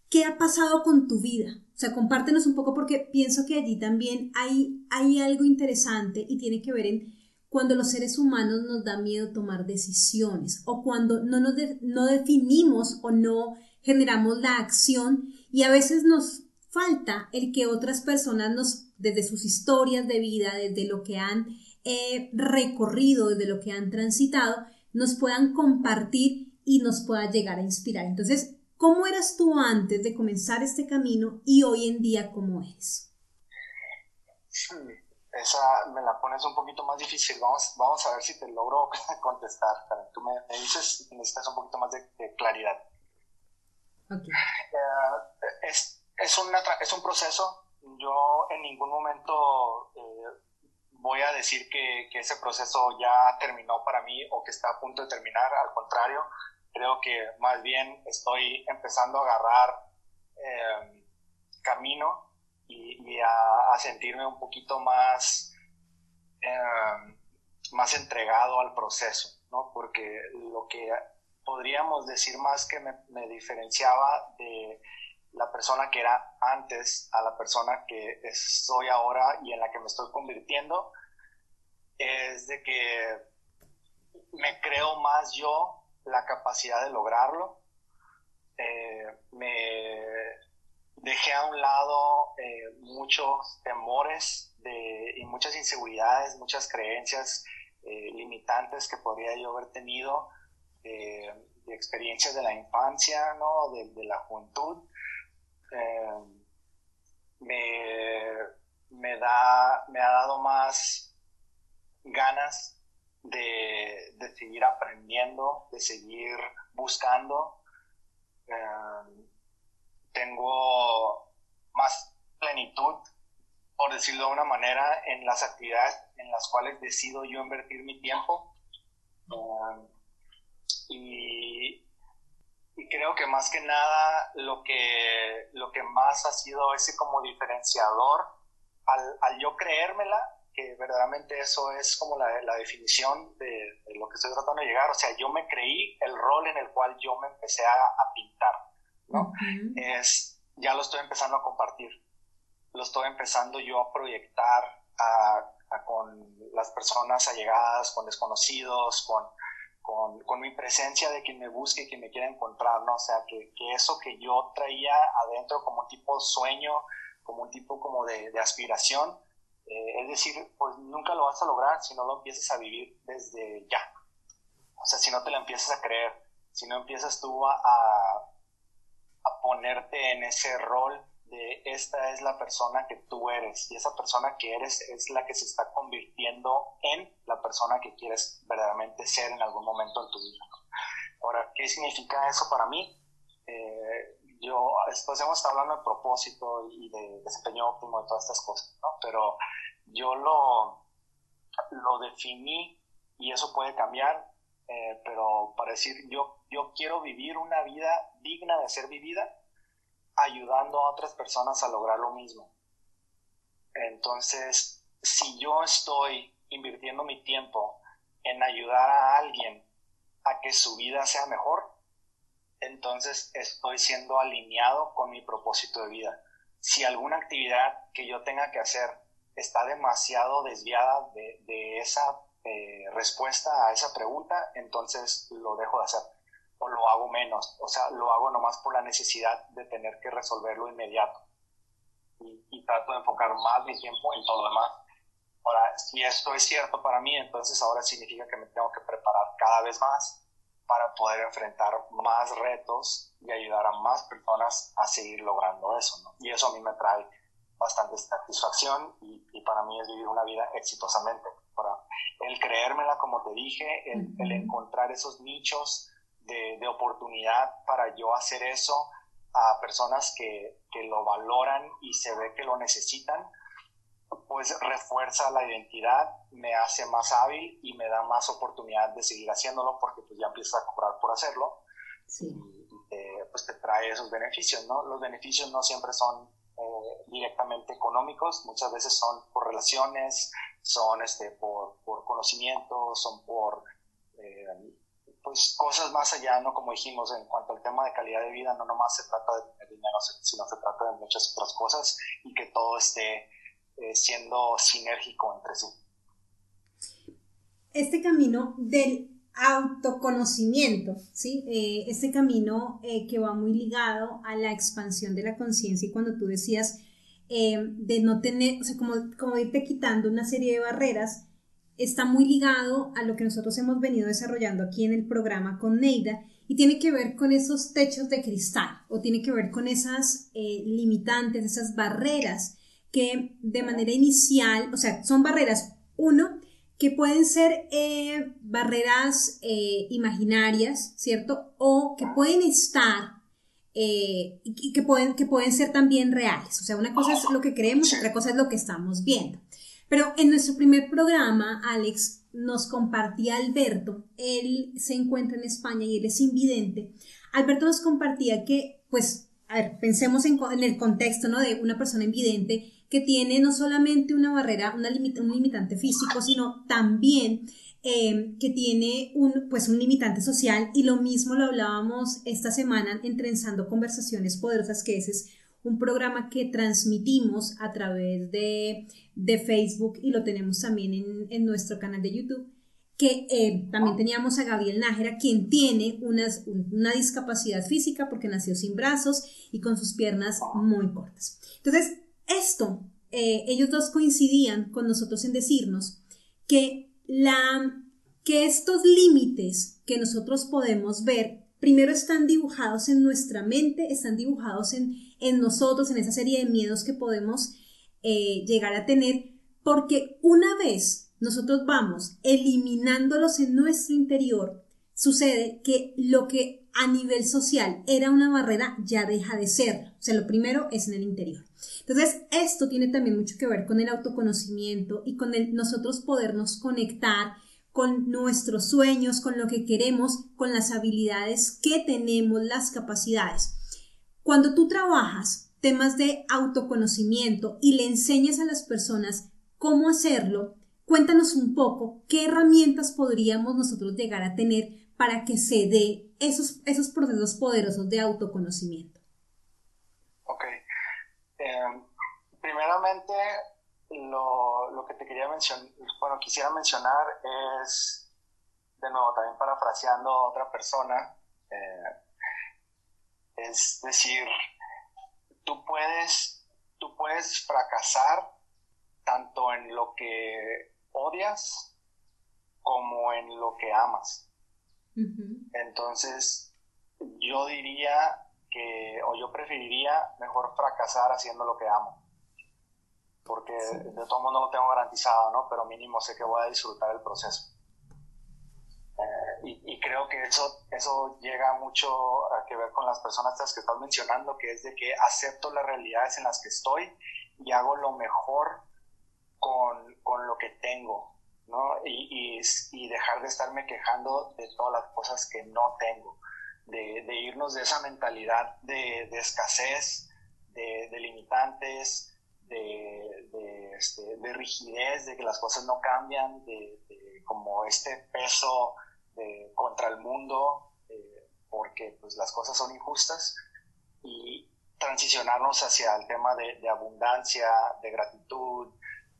¿qué ha pasado con tu vida? O sea, compártenos un poco porque pienso que allí también hay, hay algo interesante y tiene que ver en cuando los seres humanos nos da miedo tomar decisiones o cuando no, nos no definimos o no generamos la acción y a veces nos falta el que otras personas nos, desde sus historias de vida, desde lo que han eh, recorrido, desde lo que han transitado, nos puedan compartir y nos pueda llegar a inspirar. Entonces, ¿cómo eras tú antes de comenzar este camino y hoy en día cómo eres? esa me la pones un poquito más difícil. Vamos, vamos a ver si te logro contestar. Tú me, dices que necesitas un poquito más de, claridad. Eh, es, es, una, es un proceso. Yo en ningún momento eh, voy a decir que, ese proceso ya terminó para mí o que está a punto de terminar. Al contrario, creo que más bien estoy empezando a agarrar eh, camino y, a, sentirme un poquito más, em, más entregado al proceso, ¿no? Porque lo que podríamos decir más que me, diferenciaba de la persona que era antes a la persona que soy ahora y en la que me estoy convirtiendo, es de que me creo más yo la capacidad de lograrlo, eh, me, dejé a un lado eh, muchos temores y muchas inseguridades, muchas creencias eh, limitantes que podría yo haber tenido de experiencias de la infancia, ¿no? de, la juventud. Eh, me, me, da, me ha dado más ganas de, de seguir aprendiendo, de seguir buscando tengo más plenitud, por decirlo de una manera, en las actividades en las cuales decido yo invertir mi tiempo. Um, y, creo que más que nada lo que, lo que más ha sido ese como diferenciador, al, al yo creérmela, que verdaderamente eso es como la, la definición de, lo que estoy tratando de llegar. O sea, yo me creí el rol en el cual yo me empecé a, a pintar. Es, ya lo estoy empezando a compartir, lo estoy empezando yo a proyectar a, con las personas allegadas, con desconocidos, con, con, con, mi presencia de quien me busque quien me quiera encontrar, ¿no? O sea, que, que, eso que yo traía adentro como tipo sueño, como un tipo como de, de aspiración, eh, es decir, pues nunca lo vas a lograr si no lo empiezas a vivir desde ya. O sea, si no te lo empiezas a creer, si no empiezas tú a, a ponerte en ese rol de esta es la persona que tú eres y esa persona que eres es la que se está convirtiendo en la persona que quieres verdaderamente ser en algún momento en tu vida. Ahora, ¿qué significa eso para mí? Eh, yo, después hemos estado hablando de propósito y de desempeño óptimo de todas estas cosas, ¿no? Pero yo lo, lo definí y eso puede cambiar eh, pero para decir yo, yo quiero vivir una vida digna de ser vivida, ayudando a otras personas a lograr lo mismo. Entonces, si yo estoy invirtiendo mi tiempo en ayudar a alguien a que su vida sea mejor, entonces estoy siendo alineado con mi propósito de vida. si alguna actividad que yo tenga que hacer está demasiado desviada de, esa eh, respuesta a esa pregunta, entonces lo dejo de hacer o lo hago menos. O sea, lo hago nomás por la necesidad de tener que resolverlo inmediato. Y, y trato de enfocar más mi tiempo en todo lo demás. Ahora, si esto es cierto para mí, entonces ahora significa que me tengo que preparar cada vez más para poder enfrentar más retos y ayudar a más personas a seguir logrando eso. ¿no? Y eso a mí me trae bastante satisfacción y, para mí es vivir una vida exitosamente. Para el creérmela, como te dije, el, encontrar esos nichos de, de, oportunidad para yo hacer eso a personas que, que lo valoran y se ve que lo necesitan, pues refuerza la identidad, me hace más hábil y me da más oportunidad de seguir haciéndolo porque pues ya empiezas a cobrar por hacerlo. Y pues te trae esos beneficios, ¿no? Los beneficios no siempre son eh, directamente económicos, muchas veces son por relaciones, son este, por, por conocimiento, son por pues cosas más allá, ¿no? Como dijimos, en cuanto al tema de calidad de vida, no nomás se trata de dinero, sino se trata de muchas otras cosas y que todo esté eh, siendo sinérgico entre sí. Este camino del autoconocimiento, ¿sí? Eh, este camino eh, que va muy ligado a la expansión de la conciencia y cuando tú decías de no tener, o sea, como, como irte quitando una serie de barreras, está muy ligado a lo que nosotros hemos venido desarrollando aquí en el programa con Neida y tiene que ver con esos techos de cristal o tiene que ver con esas limitantes, esas barreras que de manera inicial, o sea, son barreras, uno, que pueden ser eh, barreras eh, imaginarias, ¿cierto? O que pueden estar eh, y que pueden, que pueden ser también reales. O sea, una cosa es lo que creemos, otra cosa es lo que estamos viendo. Pero en nuestro primer programa, Alex nos compartía Alberto, él se encuentra en España y él es invidente. Alberto nos compartía que, pues, a ver, pensemos en, el contexto, ¿no? De una persona invidente que tiene no solamente una barrera, un limitante físico, sino también eh, que tiene un, pues un limitante social y lo mismo lo hablábamos esta semana en Trenzando Conversaciones Poderosas, que es un programa que transmitimos a través de, de Facebook y lo tenemos también en, en nuestro canal de YouTube que eh, también teníamos a Gabriel Nájera, quien tiene unas, una discapacidad física porque nació sin brazos y con sus piernas muy cortas. Entonces, esto, eh, ellos dos coincidían con nosotros en decirnos que, la, que estos límites que nosotros podemos ver, primero están dibujados en nuestra mente, están dibujados en, en nosotros, en esa serie de miedos que podemos eh, llegar a tener, porque una vez nosotros vamos eliminándolos en nuestro interior, sucede que lo que a nivel social era una barrera ya deja de ser. O sea, lo primero es en el interior. Entonces, esto tiene también mucho que ver con el autoconocimiento y con nosotros podernos conectar con nuestros sueños, con lo que queremos, con las habilidades que tenemos, las capacidades. Cuando tú trabajas temas de autoconocimiento y le enseñas a las personas cómo hacerlo, cuéntanos un poco qué herramientas podríamos nosotros llegar a tener para que se dé esos, esos procesos poderosos de autoconocimiento. Ok. Em, primeramente, lo, lo, que te quería mencionar, bueno, quisiera mencionar es, de nuevo, también parafraseando a otra persona, eh, es decir, tú puedes, tú puedes fracasar tanto en lo que odias como en lo que amas. Entonces, yo diría que, o yo preferiría mejor fracasar haciendo lo que amo. Porque de todo modo no lo tengo garantizado, ¿no? Pero mínimo sé que voy a disfrutar el proceso. Eh, y, creo que eso, eso llega mucho a que ver con las personas que estás mencionando, que es de que acepto las realidades en las que estoy y hago lo mejor con, con lo que tengo, ¿no? Y, y, dejar de estarme quejando de todas las cosas que no tengo, de, de irnos de esa mentalidad de, de escasez, de, de, limitantes, de, este, de, rigidez, de que las cosas no cambian, de, como este peso contra el mundo, eh, porque pues las cosas son injustas. Y, transicionarnos hacia el tema de, abundancia, de gratitud,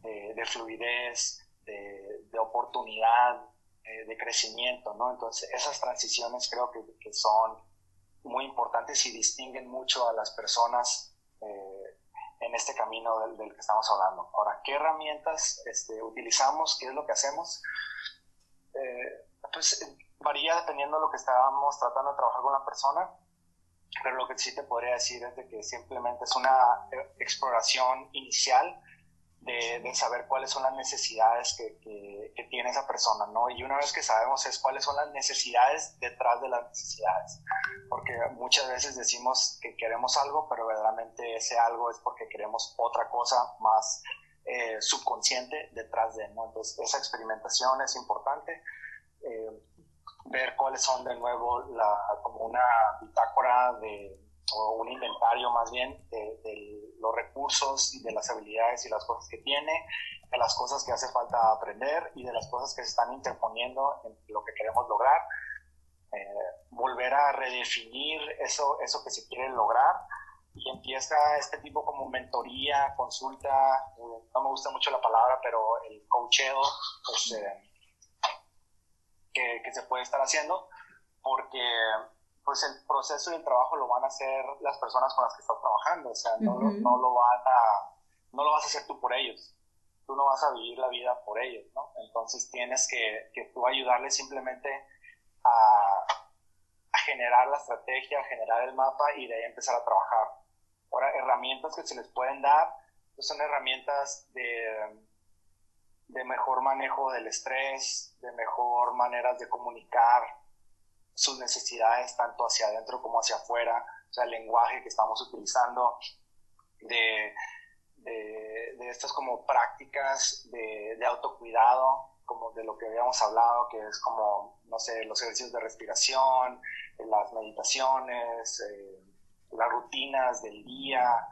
de, fluidez, de, oportunidad, eh, de crecimiento, ¿no? Entonces, esas transiciones creo que, que, son muy importantes y distinguen mucho a las personas eh, en este camino del, del, que estamos hablando. Ahora, ¿qué herramientas este, utilizamos? ¿Qué es lo que hacemos? Eh, pues varía dependiendo de lo que estábamos tratando de trabajar con la persona, pero lo que sí te podría decir es que simplemente es una exploración inicial de, saber cuáles son las necesidades que, que, tiene esa persona, ¿no? Y una vez que sabemos es cuáles son las necesidades detrás de las necesidades, porque muchas veces decimos que queremos algo, pero verdaderamente ese algo es porque queremos otra cosa más eh, subconsciente detrás de, ¿no? Entonces, esa experimentación es importante. Eh, ver cuáles son de nuevo la, como una bitácora de, o un inventario más bien de, los recursos y de las habilidades y las cosas que tiene, de las cosas que hace falta aprender y de las cosas que se están interponiendo en lo que queremos lograr. Eh, volver a redefinir eso, eso que se quiere lograr y empieza este tipo como mentoría, consulta, eh, no me gusta mucho la palabra, pero el coacheo, pues, eh, que, que, se puede estar haciendo, porque pues el proceso y el trabajo lo van a hacer las personas con las que estás trabajando, o sea, no, lo, no lo van a, no lo vas a hacer tú por ellos, tú no vas a vivir la vida por ellos, ¿no? Entonces tienes que, que tú ayudarles simplemente a, a generar la estrategia, a generar el mapa y de ahí empezar a trabajar. Ahora, herramientas que se les pueden dar, pues son herramientas de, de mejor manejo del estrés, de mejor maneras de comunicar, sus necesidades tanto hacia adentro como hacia afuera, o sea, el lenguaje que estamos utilizando, de, de, estas como prácticas de, autocuidado, como de lo que habíamos hablado, que es como, no sé, los ejercicios de respiración, las meditaciones, eh, las rutinas del día,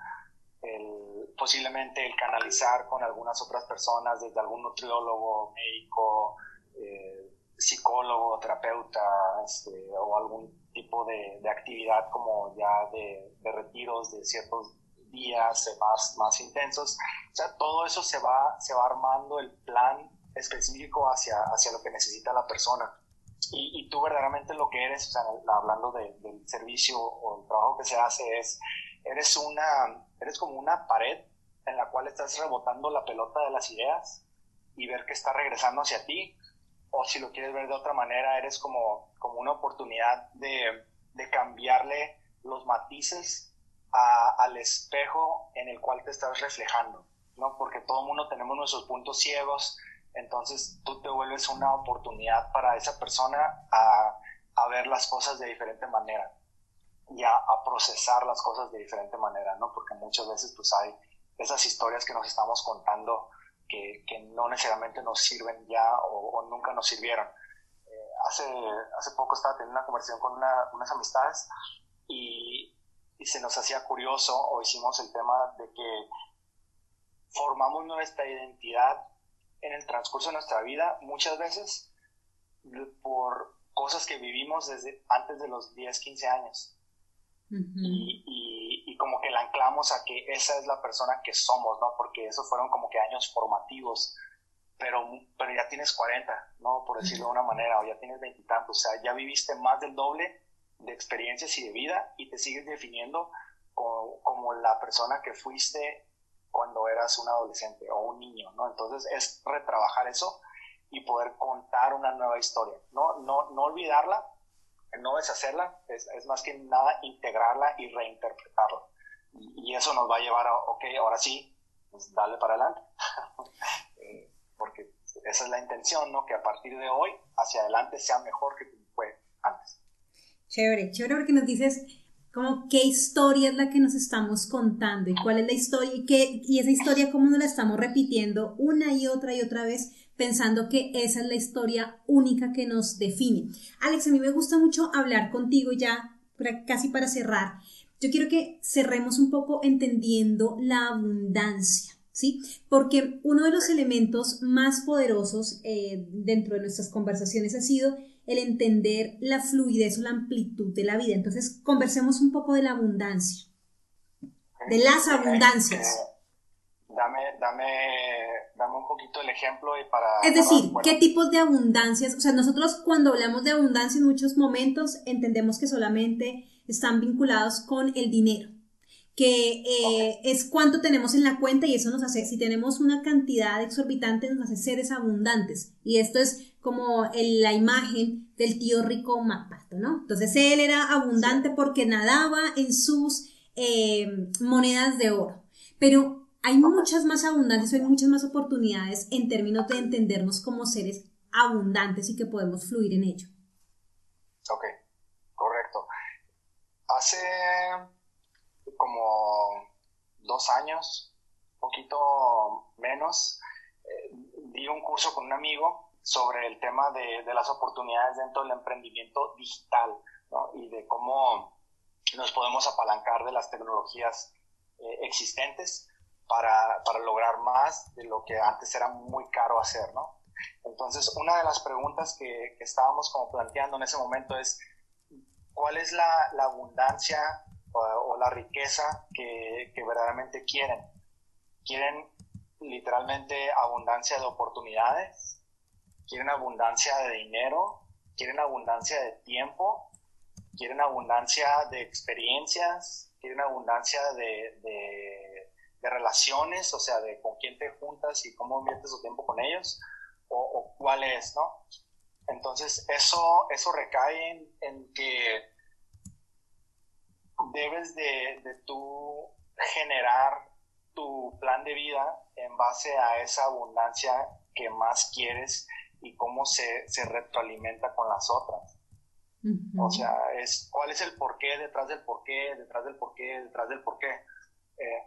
posiblemente el canalizar con algunas otras personas, desde algún nutriólogo, médico, eh, psicólogo, terapeuta este, o algún tipo de, actividad como ya de, retiros de ciertos días más, más intensos. O sea, todo eso se va, se va armando el plan específico hacia, hacia lo que necesita la persona. Y, tú verdaderamente lo que eres, hablando de, del servicio o el trabajo que se hace, es, eres, una, eres como una pared en la cual estás rebotando la pelota de las ideas y ver que está regresando hacia ti o si lo quieres ver de otra manera, eres como, como una oportunidad de, de cambiarle los matices al espejo en el cual te estás reflejando, ¿no? Porque todo el mundo tenemos nuestros puntos ciegos, entonces tú te vuelves una oportunidad para esa persona a, a ver las cosas de diferente manera y a, procesar las cosas de diferente manera, ¿no? Porque muchas veces pues hay esas historias que nos estamos contando que, no necesariamente nos sirven ya o, nunca nos sirvieron. Eh, hace, hace poco estaba teniendo una conversación con unas amistades y, y, se nos hacía curioso o hicimos el tema de que formamos nuestra identidad en el transcurso de nuestra vida muchas veces por cosas que vivimos desde antes de los 10, 15 años. Y, y, como que la anclamos a que esa es la persona que somos, ¿no? Porque esos fueron como que años formativos, pero, pero ya tienes 40, ¿no? Por decirlo de una manera, o ya tienes veintitantos, o sea, ya viviste más del doble de experiencias y de vida y te sigues definiendo como, como la persona que fuiste cuando eras un adolescente o un niño, ¿no? Entonces es retrabajar eso y poder contar una nueva historia, ¿no? No, no olvidarla, no deshacerla, es, es más que nada integrarla y reinterpretarla. Y, eso nos va a llevar a, ok, ahora sí, pues dale para adelante. Eh, porque esa es la intención, ¿no? Que a partir de hoy hacia adelante sea mejor que fue antes. Chévere, chévere porque nos dices como qué historia es la que nos estamos contando y cuál es la historia y, qué, y esa historia cómo nos la estamos repitiendo una y otra y otra vez pensando que esa es la historia única que nos define. Alex, a mí me gusta mucho hablar contigo ya casi para cerrar. Yo quiero que cerremos un poco entendiendo la abundancia. ¿Sí? Porque uno de los elementos más poderosos eh, dentro de nuestras conversaciones ha sido el entender la fluidez o la amplitud de la vida. Entonces, conversemos un poco de la abundancia. de las abundancias. dame, dame, dame un poquito el ejemplo y para... Es decir, ¿qué tipos de abundancias? O sea, nosotros cuando hablamos de abundancia en muchos momentos entendemos que solamente están vinculados con el dinero que eh, es cuánto tenemos en la cuenta y eso nos hace, si tenemos una cantidad exorbitante, nos hace seres abundantes. Y esto es como la imagen del tío rico Mapato, ¿no? Entonces él era abundante porque nadaba en sus eh, monedas de oro. Pero hay muchas más abundancias, hay muchas más oportunidades en términos de entendernos como seres abundantes y que podemos fluir en ello. Ok, correcto. Hace como dos años, un poquito menos, eh, di un curso con un amigo sobre el tema de, las oportunidades dentro del emprendimiento digital y de cómo nos podemos apalancar de las tecnologías eh, existentes para, lograr más de lo que antes era muy caro hacer, ¿no? Entonces, una de las preguntas que, estábamos como planteando en ese momento es, ¿cuál es la, abundancia o, la riqueza que, verdaderamente quieren. Quieren literalmente abundancia de oportunidades, quieren abundancia de dinero, quieren abundancia de tiempo, quieren abundancia de experiencias, quieren abundancia de, relaciones, o sea, de con quién te juntas y cómo inviertes tu tiempo con ellos, o, cuál es, ¿no? Entonces, eso, eso recae en que debes de, de tú generar tu plan de vida en base a esa abundancia que más quieres y cómo se, se retroalimenta con las otras. O sea, es cuál es el porqué detrás del porqué, detrás del porqué, detrás del porqué. Eh,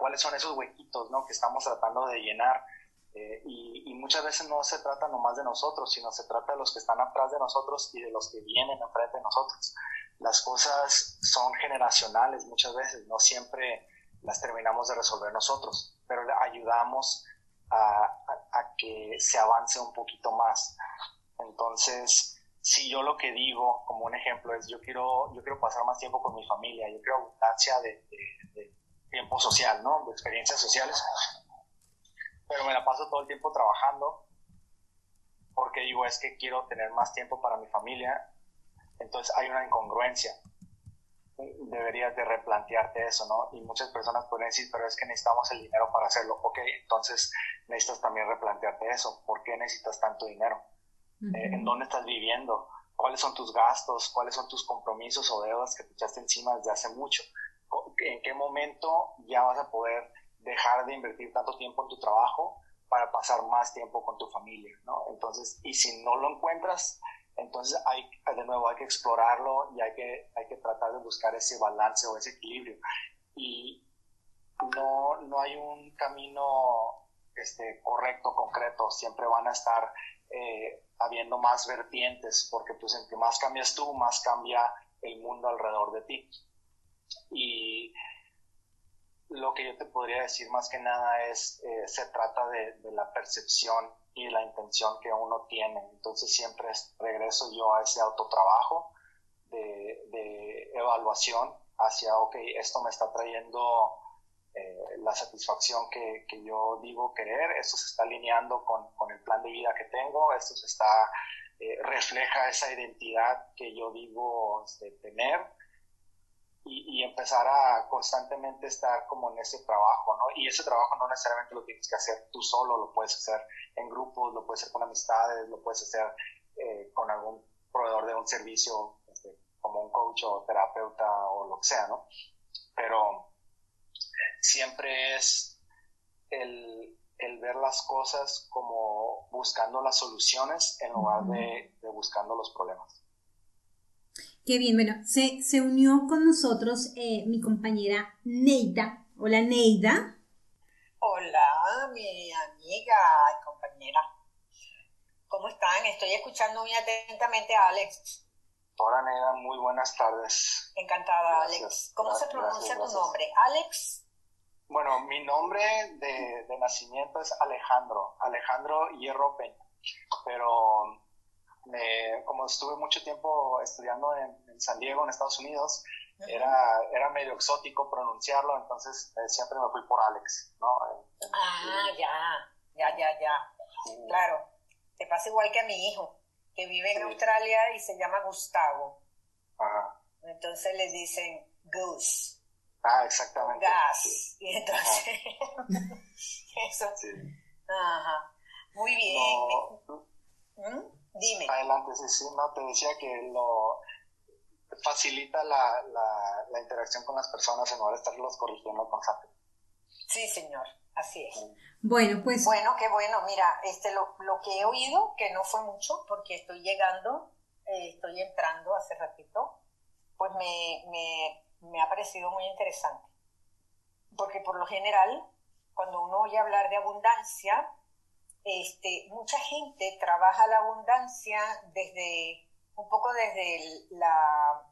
cuáles son esos huequitos ¿no? que estamos tratando de llenar. Eh, y, y, muchas veces no se trata nomás de nosotros, sino se trata de los que están atrás de nosotros y de los que vienen enfrente de nosotros las cosas son generacionales muchas veces, no siempre las terminamos de resolver nosotros, pero ayudamos a, que se avance un poquito más. Entonces, si yo lo que digo, como un ejemplo, es yo quiero, yo quiero pasar más tiempo con mi familia, yo quiero abundancia de, tiempo social, ¿no? De experiencias sociales, pero me la paso todo el tiempo trabajando porque digo es que quiero tener más tiempo para mi familia entonces hay una incongruencia. Deberías de replantearte eso, ¿no? Y muchas personas pueden decir, pero es que necesitamos el dinero para hacerlo. Ok, entonces necesitas también replantearte eso. ¿Por qué necesitas tanto dinero? Eh, ¿En dónde estás viviendo? ¿Cuáles son tus gastos? ¿Cuáles son tus compromisos o deudas que te echaste encima desde hace mucho? ¿En qué momento ya vas a poder dejar de invertir tanto tiempo en tu trabajo para pasar más tiempo con tu familia, ¿no? Entonces, y si no lo encuentras, entonces, hay, de nuevo, hay que explorarlo y hay que, hay que tratar de buscar ese balance o ese equilibrio. Y no, no hay un camino este, correcto, concreto. Siempre van a estar eh, habiendo más vertientes, porque pues entre más cambias tú, más cambia el mundo alrededor de ti. Y lo que yo te podría decir más que nada es, eh, se trata de, de la percepción y la intención que uno tiene. Entonces siempre regreso yo a ese autotrabajo de, de evaluación hacia, ok, esto me está trayendo eh, la satisfacción que, que, yo digo querer, esto se está alineando con, con el plan de vida que tengo, esto se está, eh, refleja esa identidad que yo digo este, tener y, empezar a constantemente estar como en ese trabajo, ¿no? Y ese trabajo no necesariamente lo tienes que hacer tú solo, lo puedes hacer en grupos, lo puedes hacer con amistades, lo puedes hacer eh, con algún proveedor de un servicio, este, como un coach o terapeuta o lo que sea, ¿no? Pero siempre es el, el ver las cosas como buscando las soluciones en lugar de, de buscando los problemas. Qué bien, bueno, se, se unió con nosotros eh, mi compañera Neida. Hola Neida. Hola, mi amiga y compañera. ¿Cómo están? Estoy escuchando muy atentamente a Alex. Hola Neida, muy buenas tardes. Encantada, Alex. ¿Cómo se pronuncia tu nombre? ¿Alex? Bueno, mi nombre de, de nacimiento es Alejandro, Alejandro Hierro Peña, pero como estuve mucho tiempo estudiando en, San Diego, en Estados Unidos, era, era medio exótico pronunciarlo, entonces eh, siempre me fui por Alex, ¿no? ah, ya, ya, ya, ya. Claro, te pasa igual que a mi hijo, que vive en Australia y se llama Gustavo. Ajá. Entonces le dicen Goose. Ah, exactamente. Gas. Y entonces, eso. Sí. Ajá. Muy bien. ¿Mm? Dime. Adelante, sí, sí. No, te decía que lo facilita la, la, la interacción con las personas en lugar de estarlos corrigiendo constantemente. Sí, señor. Así es. Bueno, pues. Bueno, qué bueno. Mira, este, lo, lo que he oído, que no fue mucho, porque estoy llegando, eh, estoy entrando hace ratito, pues me, me, me ha parecido muy interesante. Porque por lo general, cuando uno oye hablar de abundancia, este, mucha gente trabaja la abundancia desde un poco desde la,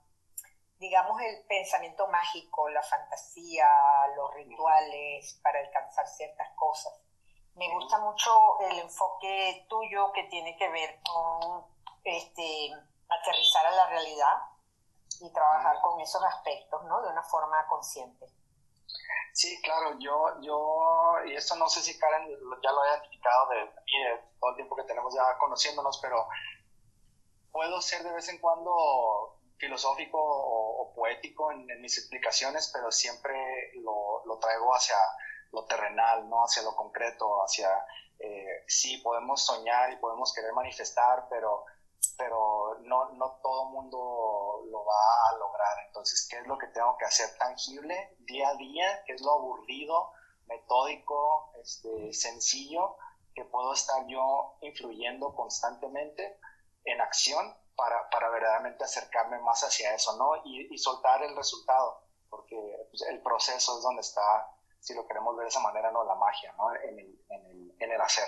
digamos, el pensamiento mágico, la fantasía, los rituales para alcanzar ciertas cosas. Me gusta mucho el enfoque tuyo que tiene que ver con este, aterrizar a la realidad y trabajar con esos aspectos, ¿no? De una forma consciente. Sí, claro, yo, yo, y esto no sé si Karen ya lo ha identificado de, todo el tiempo que tenemos ya conociéndonos, pero puedo ser de vez en cuando filosófico o, poético en, mis explicaciones, pero siempre lo, lo, traigo hacia lo terrenal, ¿no? Hacia lo concreto, hacia, eh, sí, podemos soñar y podemos querer manifestar, pero pero no, no todo mundo va a lograr. Entonces, ¿qué es lo que tengo que hacer tangible día a día? ¿Qué es lo aburrido, metódico, este, sencillo que puedo estar yo influyendo constantemente en acción para, para verdaderamente acercarme más hacia eso, ¿no? Y, soltar el resultado, porque pues, el proceso es donde está, si lo queremos ver de esa manera, no la magia, ¿no? En el, en el, en el hacer.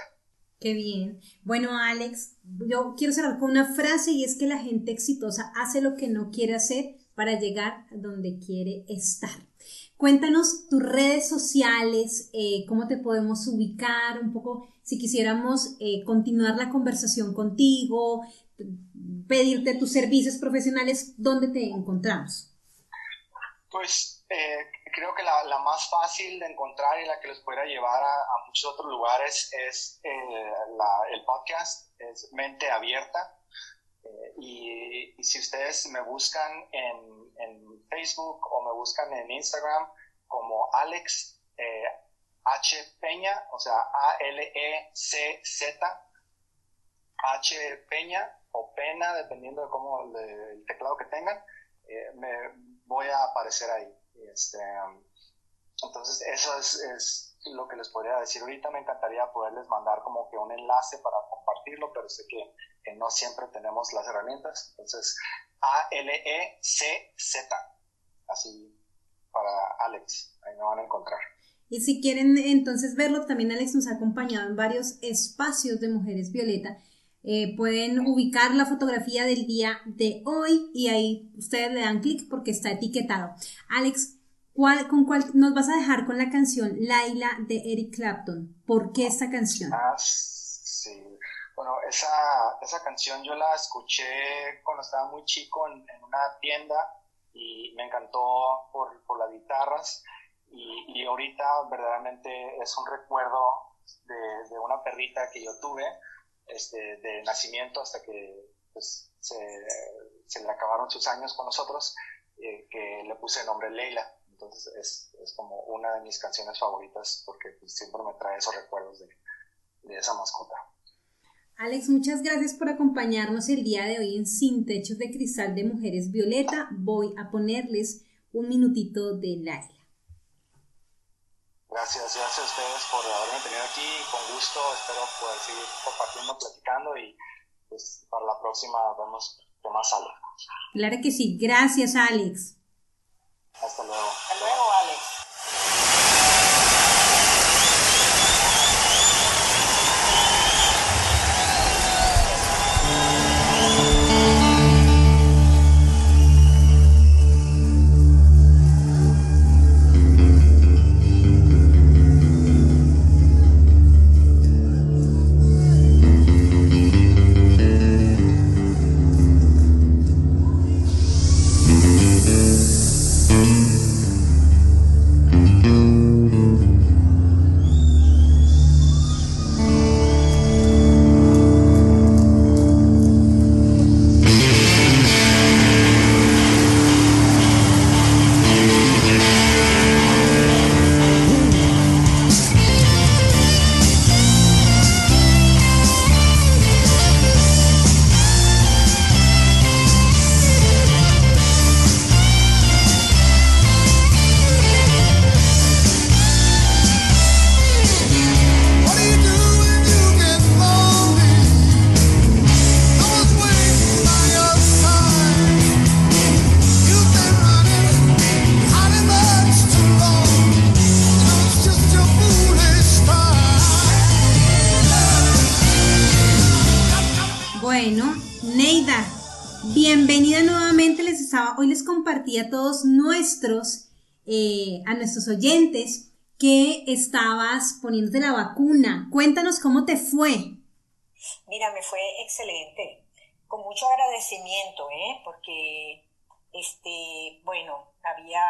Qué bien. Bueno, Alex, yo quiero cerrar con una frase y es que la gente exitosa hace lo que no quiere hacer para llegar a donde quiere estar. Cuéntanos tus redes sociales, eh, cómo te podemos ubicar, un poco si quisiéramos eh, continuar la conversación contigo, pedirte tus servicios profesionales, ¿dónde te encontramos? Pues eh, creo que la, más fácil de encontrar y la que les pueda llevar a, muchos otros lugares es eh, el podcast, es Mente Abierta. Eh, y, si ustedes me buscan en, Facebook o me buscan en Instagram como Alex eh, H Peña, o sea, A-L-E-C-Z, H Peña o Pena, dependiendo de cómo el teclado que tengan, me voy a aparecer ahí. Este, entonces, eso es, lo que les podría decir. Ahorita me encantaría poderles mandar como que un enlace para compartirlo, pero sé que, no siempre tenemos las herramientas. Entonces, A-L-E-C-Z. Así para Alex. Ahí me van a encontrar. Y si quieren entonces verlo, también Alex nos ha acompañado en varios espacios de Mujeres Violeta. Eh, pueden ubicar la fotografía del día de hoy y ahí ustedes le dan clic porque está etiquetado. Alex, ¿cuál, ¿con cuál nos vas a dejar con la canción Laila de Eric Clapton? ¿Por qué esta canción? Ah, sí. Bueno, esa, canción yo la escuché cuando estaba muy chico en, una tienda y me encantó por, las guitarras y, ahorita verdaderamente es un recuerdo de una perrita que yo tuve este, de nacimiento hasta que pues, se, le acabaron sus años con nosotros, eh, que le puse el nombre Leila. Entonces es, es, como una de mis canciones favoritas porque pues, siempre me trae esos recuerdos de, de esa mascota. Alex, muchas gracias por acompañarnos el día de hoy en Sin Techos de Cristal de Mujeres Violeta. Voy a ponerles un minutito de Laila. Gracias, gracias a ustedes por haberme tenido aquí. Con gusto, espero poder seguir compartiendo, platicando y pues para la próxima vemos qué más sale. Claro que sí. Gracias, Alex. Hasta luego. Hasta luego, Alex. A nuestros oyentes, que estabas poniéndote la vacuna. Cuéntanos cómo te fue. Mira, me fue excelente, con mucho agradecimiento, ¿eh? porque, este, bueno, había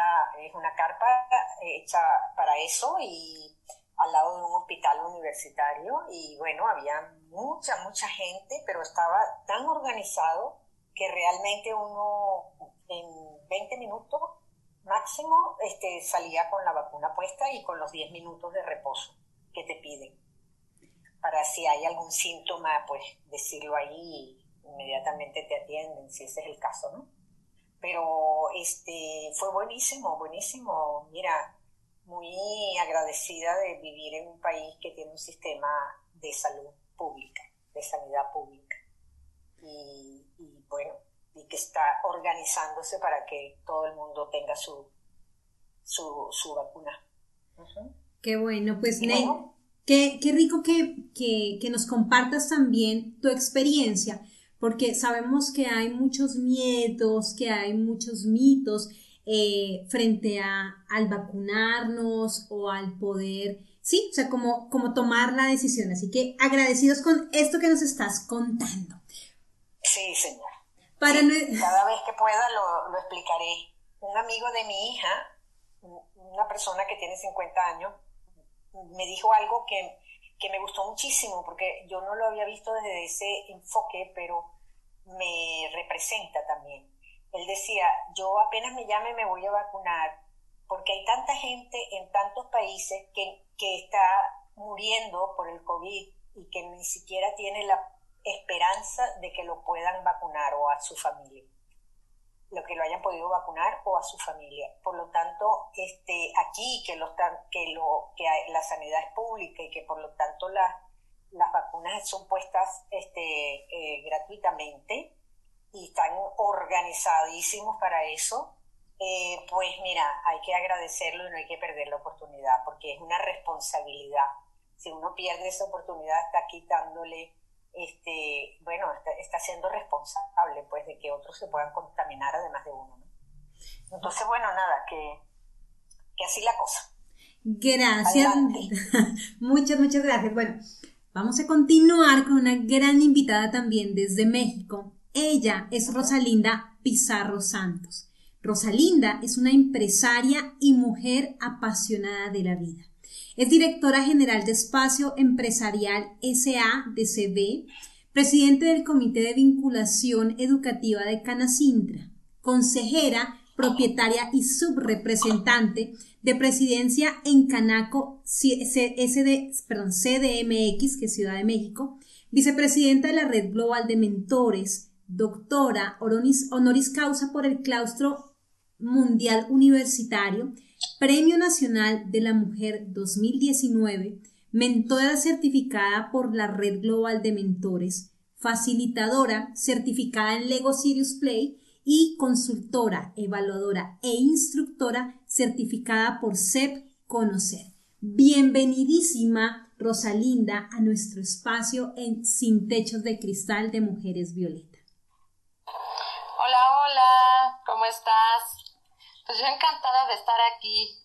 una carpa hecha para eso y al lado de un hospital universitario y bueno, había mucha, mucha gente, pero estaba tan organizado que realmente uno en 20 minutos máximo este, salía con la vacuna puesta y con los 10 minutos de reposo que te piden. Para si hay algún síntoma, pues decirlo ahí inmediatamente te atienden, si ese es el caso, ¿no? Pero este, fue buenísimo, buenísimo. Mira, muy agradecida de vivir en un país que tiene un sistema de salud pública, de sanidad pública. Y, bueno, y que está organizándose para que todo el mundo tenga su, su, vacuna. Qué bueno, pues Ney, qué, rico que, que nos compartas también tu experiencia, porque sabemos que hay muchos miedos, que hay muchos mitos eh, frente a, al vacunarnos o al poder, sí, o sea, como, como tomar la decisión. Así que agradecidos con esto que nos estás contando. Sí, señor. Para Cada vez que pueda lo, lo explicaré. Un amigo de mi hija, una persona que tiene 50 años, me dijo algo que, que, me gustó muchísimo, porque yo no lo había visto desde ese enfoque, pero me representa también él decía, yo apenas me llame me voy a vacunar, porque hay tanta gente en tantos países que, que está muriendo por el COVID y que ni siquiera tiene la esperanza de que lo puedan vacunar o a su familia, lo que lo hayan podido vacunar o a su familia. Por lo tanto, este, aquí que, lo, que, lo, que la sanidad es pública y que por lo tanto las vacunas son puestas este, eh, gratuitamente, y están organizadísimos para eso, eh, pues mira, hay que agradecerlo y no hay que perder la oportunidad, porque es una responsabilidad. Si uno pierde esa oportunidad, está quitándole, este, bueno, está, siendo responsable, pues, de que otros se puedan contaminar además de uno. Entonces, bueno, nada, que, que así la cosa. Gracias. muchas, muchas gracias. Bueno, vamos a continuar con una gran invitada también desde México. Ella es Rosalinda Pizarro Santos. Rosalinda es una empresaria y mujer apasionada de la vida. Es directora general de Espacio Empresarial SA de CD, presidente del Comité de Vinculación Educativa de Canacintra, consejera, propietaria y subrepresentante de presidencia en Canaco perdón, CDMX, que es Ciudad de México, vicepresidenta de la Red Global de Mentores, doctora honoris, causa por el Claustro Mundial Universitario, Premio Nacional de la Mujer 2019, mentora certificada por la Red Global de Mentores, facilitadora certificada en Lego Serious Play y consultora, evaluadora e instructora certificada por CEP Conocer. Bienvenidísima Rosalinda a nuestro espacio en Sin Techos de Cristal de Mujeres Violetas. Hola, hola, ¿cómo estás? Pues yo encantada de estar aquí.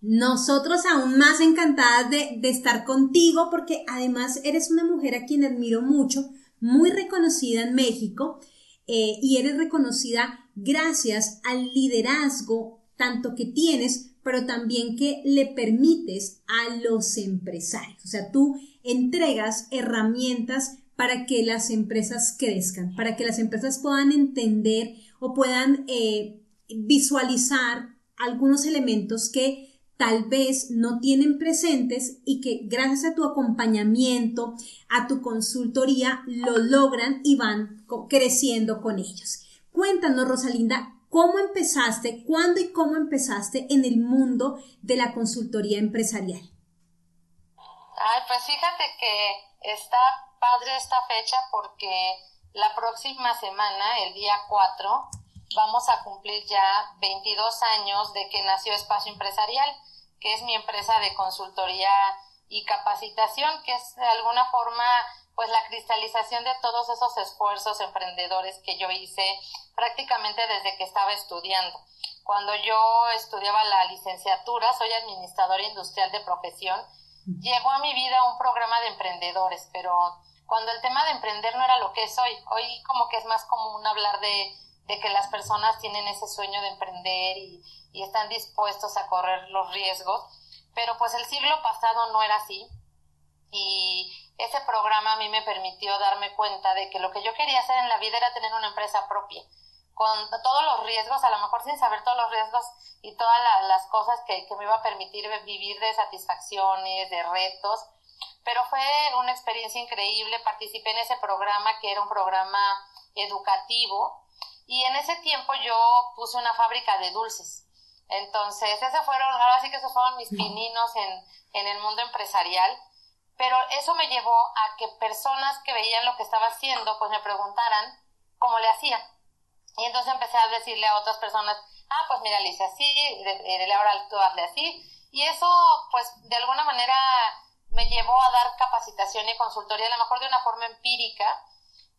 Nosotros aún más encantadas de, estar contigo porque además eres una mujer a quien admiro mucho, muy reconocida en México eh, y eres reconocida gracias al liderazgo tanto que tienes, pero también que le permites a los empresarios. O sea, tú entregas herramientas para que las empresas crezcan, para que las empresas puedan entender o puedan eh, visualizar algunos elementos que tal vez no tienen presentes y que gracias a tu acompañamiento, a tu consultoría, lo logran y van creciendo con ellos. Cuéntanos, Rosalinda, ¿cómo empezaste, cuándo y cómo empezaste en el mundo de la consultoría empresarial? Ay, pues fíjate que está padre esta fecha porque la próxima semana, el día 4, vamos a cumplir ya 22 años de que nació Espacio Empresarial, que es mi empresa de consultoría y capacitación, que es de alguna forma pues la cristalización de todos esos esfuerzos emprendedores que yo hice prácticamente desde que estaba estudiando. Cuando yo estudiaba la licenciatura, soy administradora industrial de profesión, llegó a mi vida un programa de emprendedores, pero cuando el tema de emprender no era lo que es hoy, hoy como que es más común hablar de, de que las personas tienen ese sueño de emprender y, están dispuestos a correr los riesgos, pero pues el siglo pasado no era así. Y ese programa a mí me permitió darme cuenta de que lo que yo quería hacer en la vida era tener una empresa propia, con todos los riesgos, a lo mejor sin saber todos los riesgos y todas las cosas que, que me iba a permitir vivir de satisfacciones, de retos, pero fue una experiencia increíble, participé en ese programa que era un programa educativo y en ese tiempo yo puse una fábrica de dulces. Entonces, esos fueron, ahora sí que esos fueron mis pininos en, en el mundo empresarial pero eso me llevó a que personas que veían lo que estaba haciendo, pues me preguntaran cómo le hacía. Y entonces empecé a decirle a otras personas, ah, pues mira, le hice así, de, ahora tú hazle así. Y eso, pues, de alguna manera me llevó a dar capacitación y consultoría, a lo mejor de una forma empírica,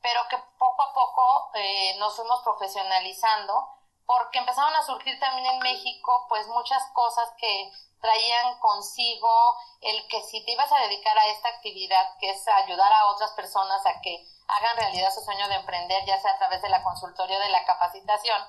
pero que poco a poco eh, nos fuimos profesionalizando, porque empezaron a surgir también en México, pues, muchas cosas que traían consigo el que si te ibas a dedicar a esta actividad, que es ayudar a otras personas a que hagan realidad su sueño de emprender, ya sea a través de la consultoría o de la capacitación,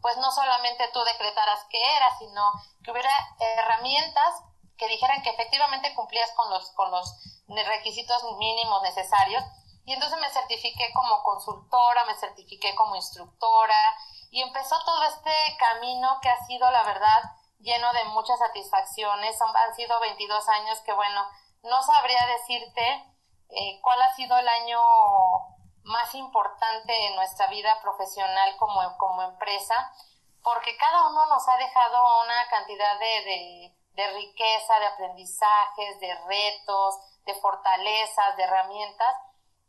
pues no solamente tú decretaras qué era, sino que hubiera herramientas que dijeran que efectivamente cumplías con los, con los requisitos mínimos necesarios. Y entonces me certifiqué como consultora, me certifiqué como instructora y empezó todo este camino que ha sido, la verdad, lleno de muchas satisfacciones. Han sido 22 años que, bueno, no sabría decirte eh, cuál ha sido el año más importante en nuestra vida profesional como, como empresa, porque cada uno nos ha dejado una cantidad de, de, riqueza, de aprendizajes, de retos, de fortalezas, de herramientas,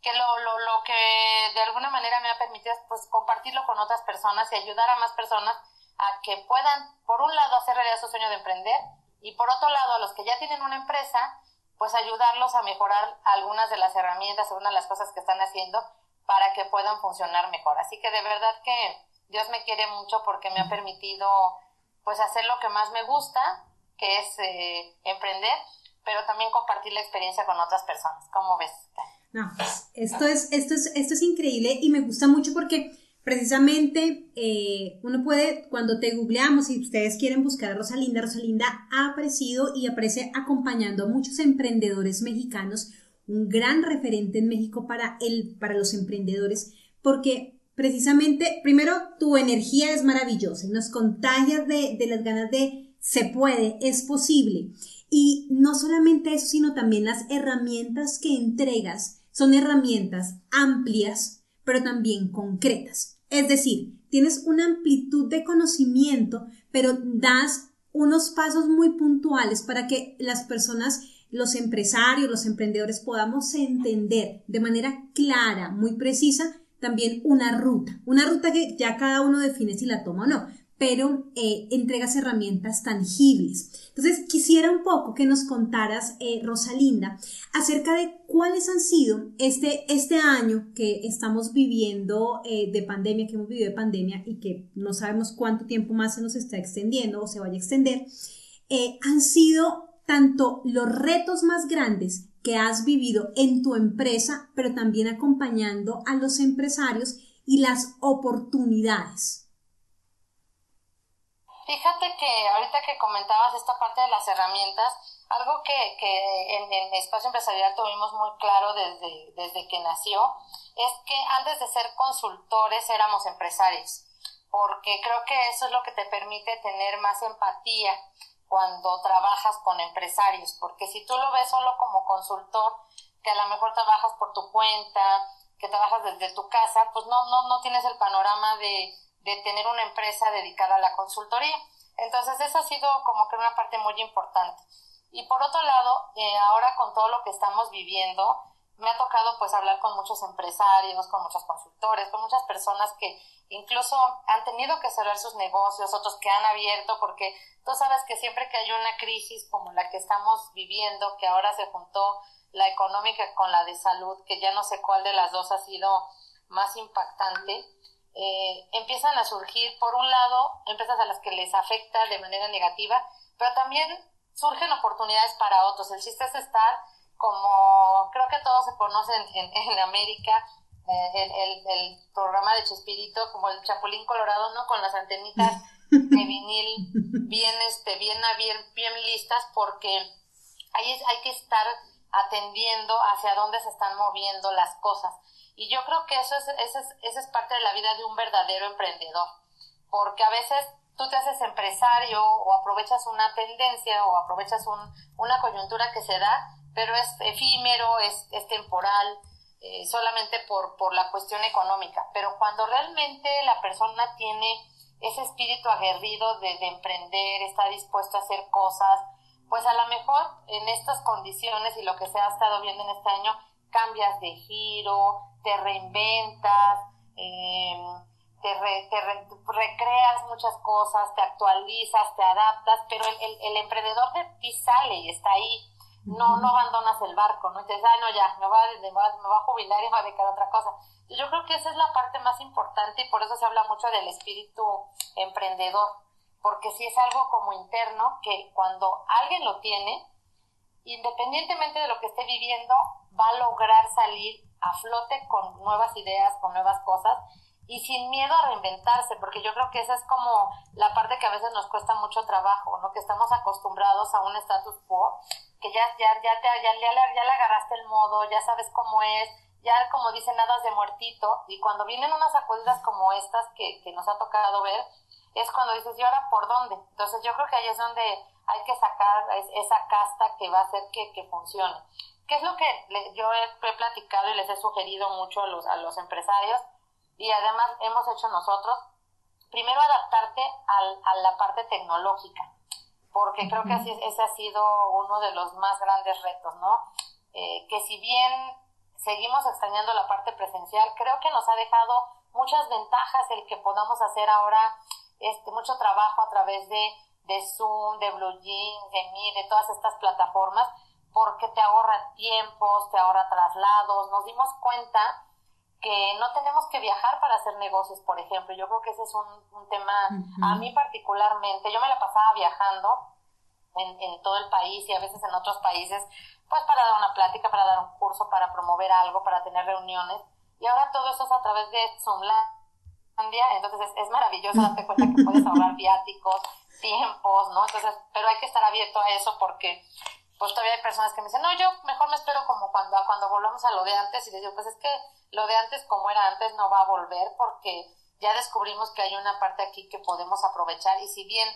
que lo, lo, lo que de alguna manera me ha permitido pues compartirlo con otras personas y ayudar a más personas a que puedan, por un lado, hacer realidad su sueño de emprender y por otro lado, a los que ya tienen una empresa, pues ayudarlos a mejorar algunas de las herramientas, algunas de las cosas que están haciendo para que puedan funcionar mejor. Así que de verdad que Dios me quiere mucho porque me ha permitido pues hacer lo que más me gusta, que es eh, emprender, pero también compartir la experiencia con otras personas. ¿Cómo ves? No, esto es, esto es, esto es increíble y me gusta mucho porque Precisamente, eh, uno puede, cuando te googleamos, si ustedes quieren buscar a Rosalinda, Rosalinda ha aparecido y aparece acompañando a muchos emprendedores mexicanos, un gran referente en México para, el, para los emprendedores, porque precisamente, primero, tu energía es maravillosa, nos contagias de, de las ganas de se puede, es posible. Y no solamente eso, sino también las herramientas que entregas son herramientas amplias, pero también concretas. Es decir, tienes una amplitud de conocimiento, pero das unos pasos muy puntuales para que las personas, los empresarios, los emprendedores podamos entender de manera clara, muy precisa, también una ruta, una ruta que ya cada uno define si la toma o no, pero eh, entregas herramientas tangibles. Entonces, quisiera un poco que nos contaras, eh, Rosalinda, acerca de cuáles han sido este, este año que estamos viviendo eh, de pandemia, que hemos vivido de pandemia y que no sabemos cuánto tiempo más se nos está extendiendo o se vaya a extender, han sido tanto los retos más grandes que has vivido en tu empresa, pero también acompañando a los empresarios y las oportunidades. Fíjate que ahorita que comentabas esta parte de las herramientas, algo que, que en, en Espacio Empresarial tuvimos muy claro desde, desde que nació, es que antes de ser consultores éramos empresarios, porque creo que eso es lo que te permite tener más empatía cuando trabajas con empresarios, porque si tú lo ves solo como consultor, que a lo mejor trabajas por tu cuenta, que trabajas desde tu casa, pues no, no, no tienes el panorama de de tener una empresa dedicada a la consultoría. Entonces, eso ha sido como que una parte muy importante. Y por otro lado, eh, ahora con todo lo que estamos viviendo, me ha tocado pues hablar con muchos empresarios, con muchos consultores, con muchas personas que incluso han tenido que cerrar sus negocios, otros que han abierto, porque tú sabes que siempre que hay una crisis como la que estamos viviendo, que ahora se juntó la económica con la de salud, que ya no sé cuál de las dos ha sido más impactante, eh, empiezan a surgir, por un lado, empresas a las que les afecta de manera negativa, pero también surgen oportunidades para otros. El chiste es estar como, creo que todos se conocen en, América, eh, el, el, programa de Chespirito, como el Chapulín Colorado, ¿no? Con las antenitas de vinil bien, este, bien, bien, bien listas, porque ahí hay que estar atendiendo hacia dónde se están moviendo las cosas. Y yo creo que eso es, eso es, eso es parte de la vida de un verdadero emprendedor, porque a veces tú te haces empresario o aprovechas una tendencia o aprovechas un, una coyuntura que se da, pero es efímero, es, es temporal, eh, solamente por, por la cuestión económica. Pero cuando realmente la persona tiene ese espíritu aguerrido de, de emprender, está dispuesto a hacer cosas, pues a lo mejor en estas condiciones y lo que se ha estado viendo en este año, cambias de giro, te reinventas, em, te, recreas muchas cosas, te actualizas, te adaptas, pero el, el, emprendedor de ti sale y está ahí. No, no abandonas el barco, no dices, ah, no, ya, me va, me va, me a jubilar y me va a dedicar a otra cosa. Yo creo que esa es la parte más importante y por eso se habla mucho del espíritu emprendedor, porque si es algo como interno que cuando alguien lo tiene, independientemente de lo que esté viviendo, va a lograr salir a flote con nuevas ideas, con nuevas cosas y sin miedo a reinventarse, porque yo creo que esa es como la parte que a veces nos cuesta mucho trabajo, ¿no? Que estamos acostumbrados a un status quo, que ya, ya, ya, te, ya, ya, ya le agarraste el modo, ya sabes cómo es, ya como dicen, nada de muertito, y cuando vienen unas sacudidas como estas que, que nos ha tocado ver, es cuando dices, ¿y ahora por dónde? Entonces yo creo que ahí es donde hay que sacar esa casta que va a hacer que, que funcione. ¿Qué es lo que yo he, platicado y les he sugerido mucho a los, a los empresarios? Y además hemos hecho nosotros, primero adaptarte al, a la parte tecnológica, porque creo que así, ese ha sido uno de los más grandes retos, ¿no? Eh, que si bien seguimos extrañando la parte presencial, creo que nos ha dejado muchas ventajas el que podamos hacer ahora este, mucho trabajo a través de, de Zoom, de Blue Jeans, de Meet, de todas estas plataformas, porque te ahorra tiempos, te ahorra traslados. Nos dimos cuenta que no tenemos que viajar para hacer negocios, por ejemplo. Yo creo que ese es un, tema, a mí particularmente, yo me la pasaba viajando en, en, todo el país y a veces en otros países, pues para dar una plática, para dar un curso, para promover algo, para tener reuniones. Y ahora todo eso es a través de Zoom entonces es, es maravilloso darte cuenta que puedes ahorrar viáticos, tiempos, ¿no? Entonces, pero hay que estar abierto a eso porque pues todavía hay personas que me dicen, no, yo mejor me espero como cuando, cuando volvamos a lo de antes y les digo, pues es que lo de antes como era antes no va a volver porque ya descubrimos que hay una parte aquí que podemos aprovechar y si bien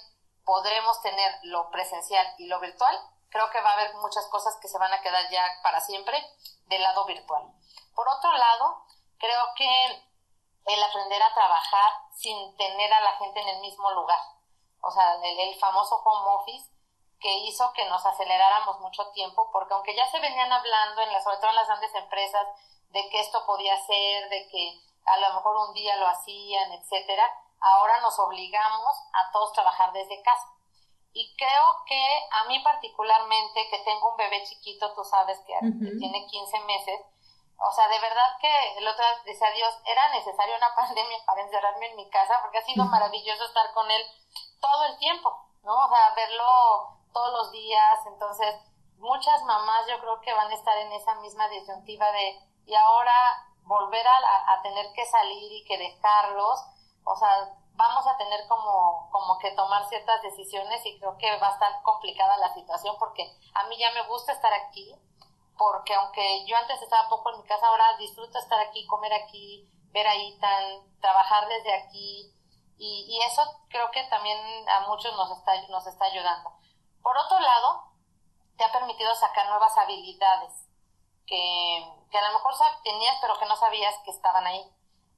podremos tener lo presencial y lo virtual, creo que va a haber muchas cosas que se van a quedar ya para siempre del lado virtual. Por otro lado, creo que el aprender a trabajar sin tener a la gente en el mismo lugar, o sea, el, el famoso home office, que hizo que nos aceleráramos mucho tiempo, porque aunque ya se venían hablando, en las, sobre todo en las grandes empresas, de que esto podía ser, de que a lo mejor un día lo hacían, etcétera, ahora nos obligamos a todos trabajar desde casa. Y creo que a mí particularmente, que tengo un bebé chiquito, tú sabes que, tiene 15 meses, o sea, de verdad que el otro día decía Dios, era necesaria una pandemia para encerrarme en mi casa, porque ha sido maravilloso estar con él todo el tiempo, ¿no? O sea, verlo todos los días. Entonces, muchas mamás yo creo que van a estar en esa misma disyuntiva de, y ahora volver a, a tener que salir y que dejarlos, o sea, vamos a tener como, como que tomar ciertas decisiones y creo que va a estar complicada la situación porque a mí ya me gusta estar aquí, porque aunque yo antes estaba poco en mi casa, ahora disfruto estar aquí, comer aquí, ver ahí tan, trabajar desde aquí y, y eso creo que también a muchos nos está, nos está ayudando. Por otro lado, te ha permitido sacar nuevas habilidades que, a lo mejor tenías pero que no sabías que estaban ahí.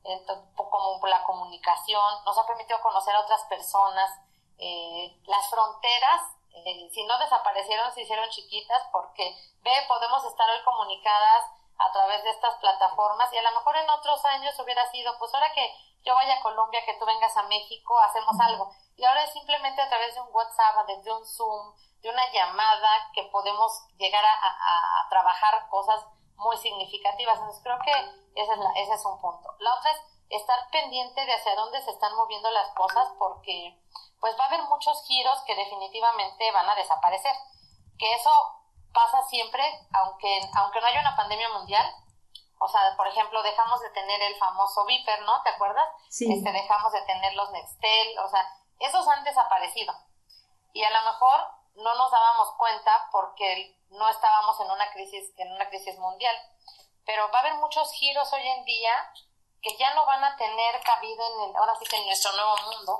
Entonces, como la comunicación, nos ha permitido conocer a otras personas. Eh, las fronteras, eh, si no desaparecieron, se hicieron chiquitas porque, ve, podemos estar hoy comunicadas a través de estas plataformas y a lo mejor en otros años hubiera sido, pues ahora que yo vaya a Colombia, que tú vengas a México, hacemos algo. Y ahora es simplemente a través de un WhatsApp, de un Zoom, de una llamada que podemos llegar a, trabajar cosas muy significativas. Entonces creo que ese es, ese es un punto. La otra es estar pendiente de hacia dónde se están moviendo las cosas porque pues va a haber muchos giros que definitivamente van a desaparecer. Que eso pasa siempre, aunque, aunque no haya una pandemia mundial. O sea, por ejemplo, dejamos de tener el famoso Viper, ¿no? ¿Te acuerdas? Sí. Este, dejamos de tener los Nextel, o sea, esos han desaparecido. Y a lo mejor no nos dábamos cuenta porque no estábamos en una crisis, en una crisis mundial. Pero va a haber muchos giros hoy en día que ya no van a tener cabida en el, ahora sí que en nuestro nuevo mundo.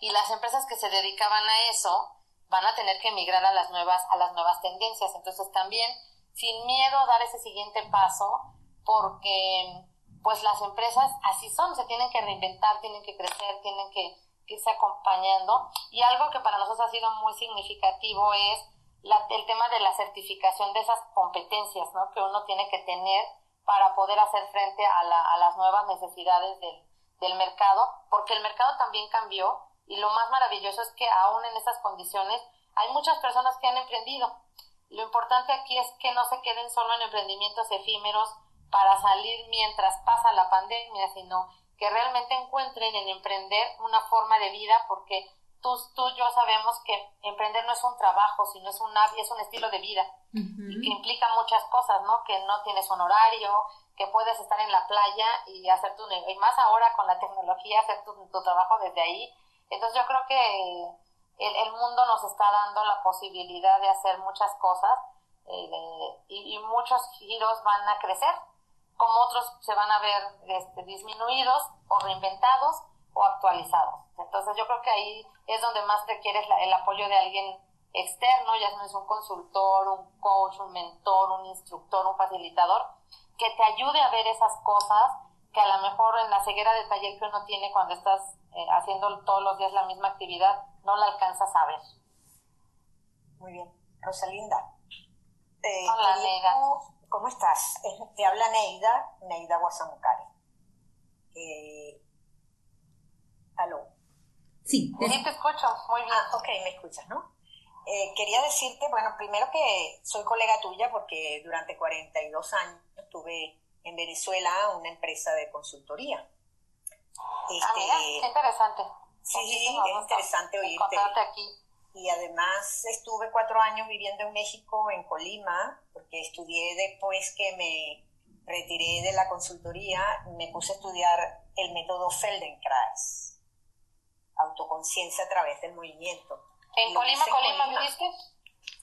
Y las empresas que se dedicaban a eso van a tener que migrar a las nuevas, a las nuevas tendencias. Entonces también, sin miedo, dar ese siguiente paso, porque pues las empresas así son, se tienen que reinventar, tienen que crecer, tienen que irse acompañando. Y algo que para nosotros ha sido muy significativo es la, el tema de la certificación de esas competencias ¿no? que uno tiene que tener para poder hacer frente a, la, a las nuevas necesidades del, del mercado, porque el mercado también cambió y lo más maravilloso es que aún en esas condiciones hay muchas personas que han emprendido. Lo importante aquí es que no se queden solo en emprendimientos efímeros para salir mientras pasa la pandemia, sino que realmente encuentren en emprender una forma de vida, porque tú, tú y yo sabemos que emprender no es un trabajo, sino es un, es un estilo de vida y que implica muchas cosas, ¿no? Que no tienes un horario, que puedes estar en la playa y hacer tu y más ahora con la tecnología, hacer tu, tu trabajo desde ahí. Entonces yo creo que el, el, mundo nos está dando la posibilidad de hacer muchas cosas eh, y, muchos giros van a crecer como otros se van a ver este, disminuidos o reinventados o actualizados. Entonces yo creo que ahí es donde más requieres el apoyo de alguien externo, ya no es un consultor, un coach, un mentor, un instructor, un facilitador, que te ayude a ver esas cosas que a lo mejor en la ceguera de taller que uno tiene cuando estás eh, haciendo todos los días la misma actividad, no la alcanzas a ver. Muy bien. Rosalinda. Eh, Hola, Neida. ¿Cómo estás? Te habla Neida, Neida Guasamucari. Eh, ¿Aló? Sí, te... sí, te escucho, muy bien. Ah, ok, me escuchas, ¿no? Eh, quería decirte, bueno, primero que soy colega tuya porque durante 42 años estuve en Venezuela una empresa de consultoría. Este, ah, mira, qué interesante. Sí, es interesante oírte. aquí y además estuve cuatro años viviendo en México, en Colima, porque estudié después que me retiré de la consultoría, me puse a estudiar el método Feldenkrais, autoconciencia a través del movimiento. ¿En Colima, Colima, Colima, viviste?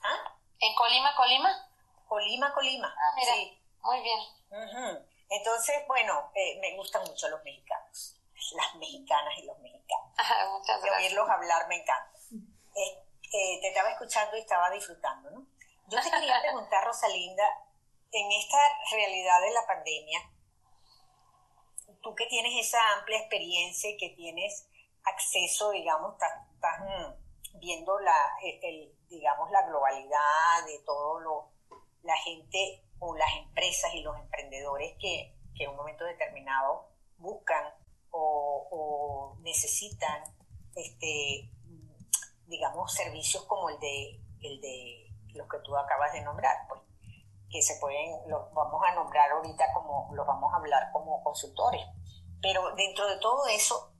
¿Ah? ¿En Colima, Colima? Colima, Colima. Ah, mira, sí. muy bien. Entonces, bueno, eh, me gustan mucho los mexicanos, las mexicanas y los mexicanos. Muchas gracias. De oírlos hablar me encanta. Eh, te estaba escuchando y estaba disfrutando, ¿no? Yo te quería preguntar, Rosalinda, en esta realidad de la pandemia, tú que tienes esa amplia experiencia y que tienes acceso, digamos, estás, mm, viendo la, el, digamos, la globalidad de todo lo, la gente o las empresas y los emprendedores que, que en un momento determinado buscan o, o necesitan este, digamos, servicios como el de, el de los que tú acabas de nombrar, pues, que se pueden, los vamos a nombrar ahorita como, los vamos a hablar como consultores. Pero dentro de todo eso,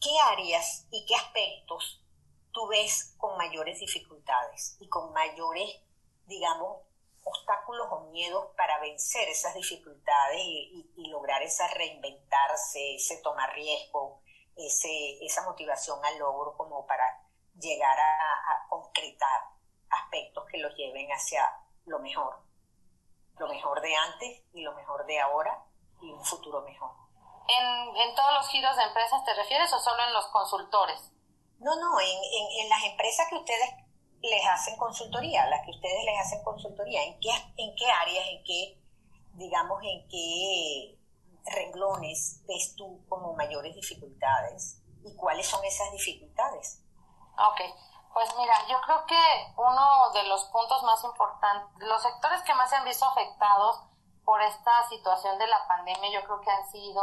¿qué áreas y qué aspectos tú ves con mayores dificultades y con mayores, digamos, obstáculos o miedos para vencer esas dificultades y, y, lograr esa reinventarse, ese tomar riesgo, ese, esa motivación al logro como para llegar a, concretar aspectos que los lleven hacia lo mejor, lo mejor de antes y lo mejor de ahora y un futuro mejor. ¿En, en todos los giros de empresas te refieres o solo en los consultores? No, no, en, en, las empresas que ustedes les hacen consultoría, las que ustedes les hacen consultoría, ¿en qué, en qué áreas, en qué, digamos, en qué renglones ves tú como mayores dificultades y cuáles son esas dificultades? Ok, pues mira, yo creo que uno de los puntos más importantes, los sectores que más se han visto afectados por esta situación de la pandemia, yo creo que han sido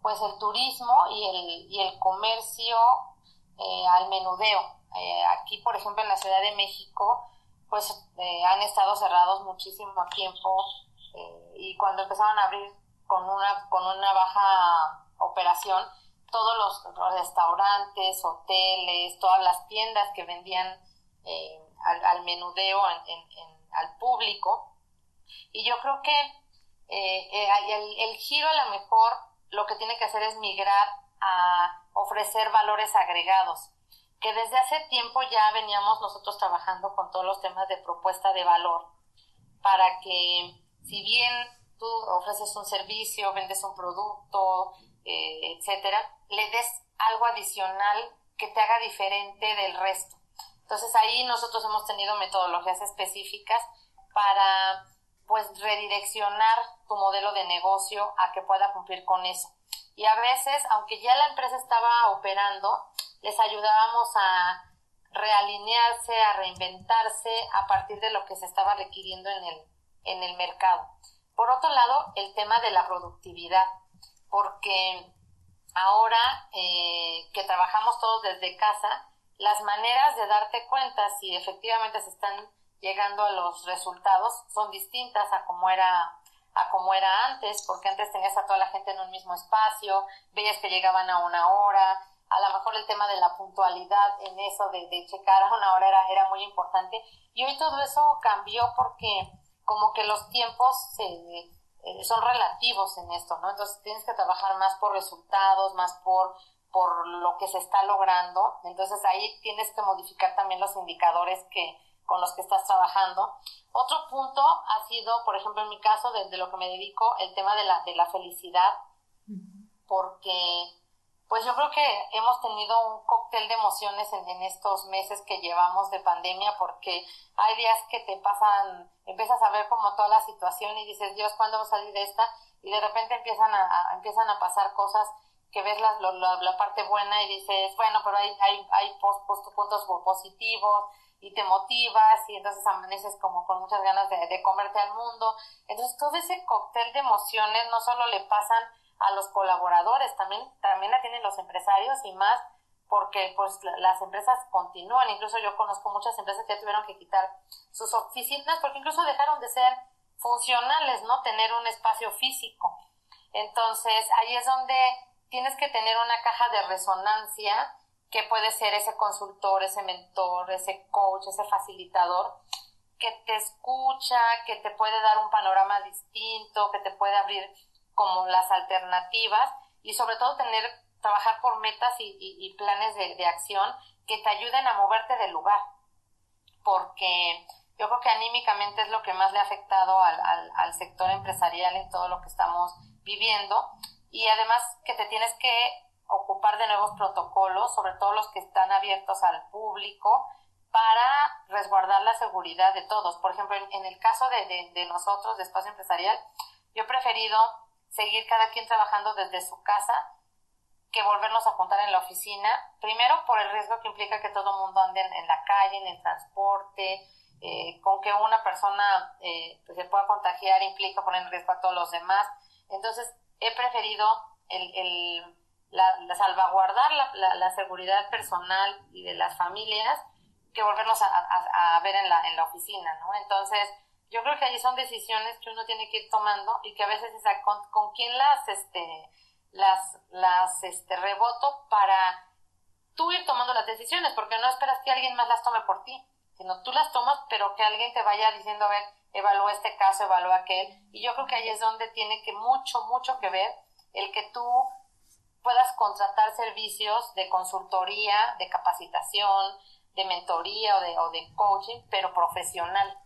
pues el turismo y el, y el comercio eh, al menudeo. Eh, aquí, por ejemplo, en la Ciudad de México, pues eh, han estado cerrados muchísimo tiempo y cuando empezaron a abrir con una, con una baja operación, todos los restaurantes, hoteles, todas las tiendas que vendían al, menudeo al público. Y yo creo que el, el giro a lo mejor lo que tiene que hacer es migrar a ofrecer valores agregados, que desde hace tiempo ya veníamos nosotros trabajando con todos los temas de propuesta de valor, para que si bien tú ofreces un servicio, vendes un producto, eh, etcétera, le des algo adicional que te haga diferente del resto. Entonces ahí nosotros hemos tenido metodologías específicas para pues redireccionar tu modelo de negocio a que pueda cumplir con eso. Y a veces, aunque ya la empresa estaba operando, les ayudábamos a realinearse, a reinventarse a partir de lo que se estaba requiriendo en el, en el mercado. Por otro lado, el tema de la productividad, porque ahora eh, que trabajamos todos desde casa, las maneras de darte cuenta si efectivamente se están llegando a los resultados son distintas a como era a como era antes, porque antes tenías a toda la gente en un mismo espacio, veías que llegaban a una hora, a lo mejor el tema de la puntualidad en eso de, de checar a una hora era, era muy importante, y hoy todo eso cambió porque como que los tiempos se, eh, son relativos en esto, ¿no? Entonces tienes que trabajar más por resultados, más por, por lo que se está logrando, entonces ahí tienes que modificar también los indicadores que, con los que estás trabajando. Otro punto ha sido, por ejemplo, en mi caso, desde lo que me dedico, el tema de la, de la felicidad, porque pues yo creo que hemos tenido un cóctel de emociones en, estos meses que llevamos de pandemia, porque hay días que te pasan, empiezas a ver como toda la situación y dices, Dios, ¿cuándo vamos a salir de esta? Y de repente empiezan a, empiezan a pasar cosas que ves la, la, la, parte buena y dices, bueno, pero hay, hay, hay puntos positivos, y te motivas y entonces amaneces como con muchas ganas de, comerte al mundo. Entonces todo ese cóctel de emociones no solo le pasan a los colaboradores, también, también la tienen los empresarios y más porque pues las empresas continúan, incluso yo conozco muchas empresas que tuvieron que quitar sus oficinas porque incluso dejaron de ser funcionales, ¿no? Tener un espacio físico. Entonces ahí es donde tienes que tener una caja de resonancia que puede ser ese consultor, ese mentor, ese coach, ese facilitador, que te escucha, que te puede dar un panorama distinto, que te puede abrir como las alternativas y sobre todo tener, trabajar por metas y, planes de, acción que te ayuden a moverte del lugar. Porque yo creo que anímicamente es lo que más le ha afectado al, al, al sector empresarial en todo lo que estamos viviendo y además que te tienes que ocupar de nuevos protocolos, sobre todo los que están abiertos al público, para resguardar la seguridad de todos. Por ejemplo, en, el caso de, de, nosotros, de Espacio Empresarial, yo he preferido seguir cada quien trabajando desde su casa que volvernos a juntar en la oficina, primero por el riesgo que implica que todo el mundo ande en, la calle, en el transporte, eh, con que una persona eh, pues, se pueda contagiar implica poner en riesgo a todos los demás. Entonces, he preferido el, el la, salvaguardar la, la, seguridad personal y de las familias que volvernos a, a, ver en la, en la oficina, ¿no? Entonces, yo creo que ahí son decisiones que uno tiene que ir tomando y que a veces es con, con quién las, este, las, las, este, reboto para tú ir tomando las decisiones, porque no esperas que alguien más las tome por ti, sino tú las tomas, pero que alguien te vaya diciendo, a ver, evalúa este caso, evalúa aquel, y yo creo que ahí es donde tiene que mucho, mucho que ver el que tú puedas contratar servicios de consultoría, de capacitación, de mentoría o de, o de coaching, pero profesional.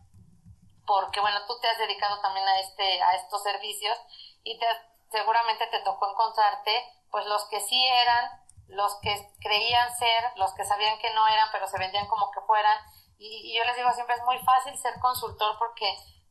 Porque, bueno, tú te has dedicado también a, este, a estos servicios y te, seguramente te tocó encontrarte, pues, los que sí eran, los que creían ser, los que sabían que no eran, pero se vendían como que fueran. Y, yo les digo siempre, es muy fácil ser consultor porque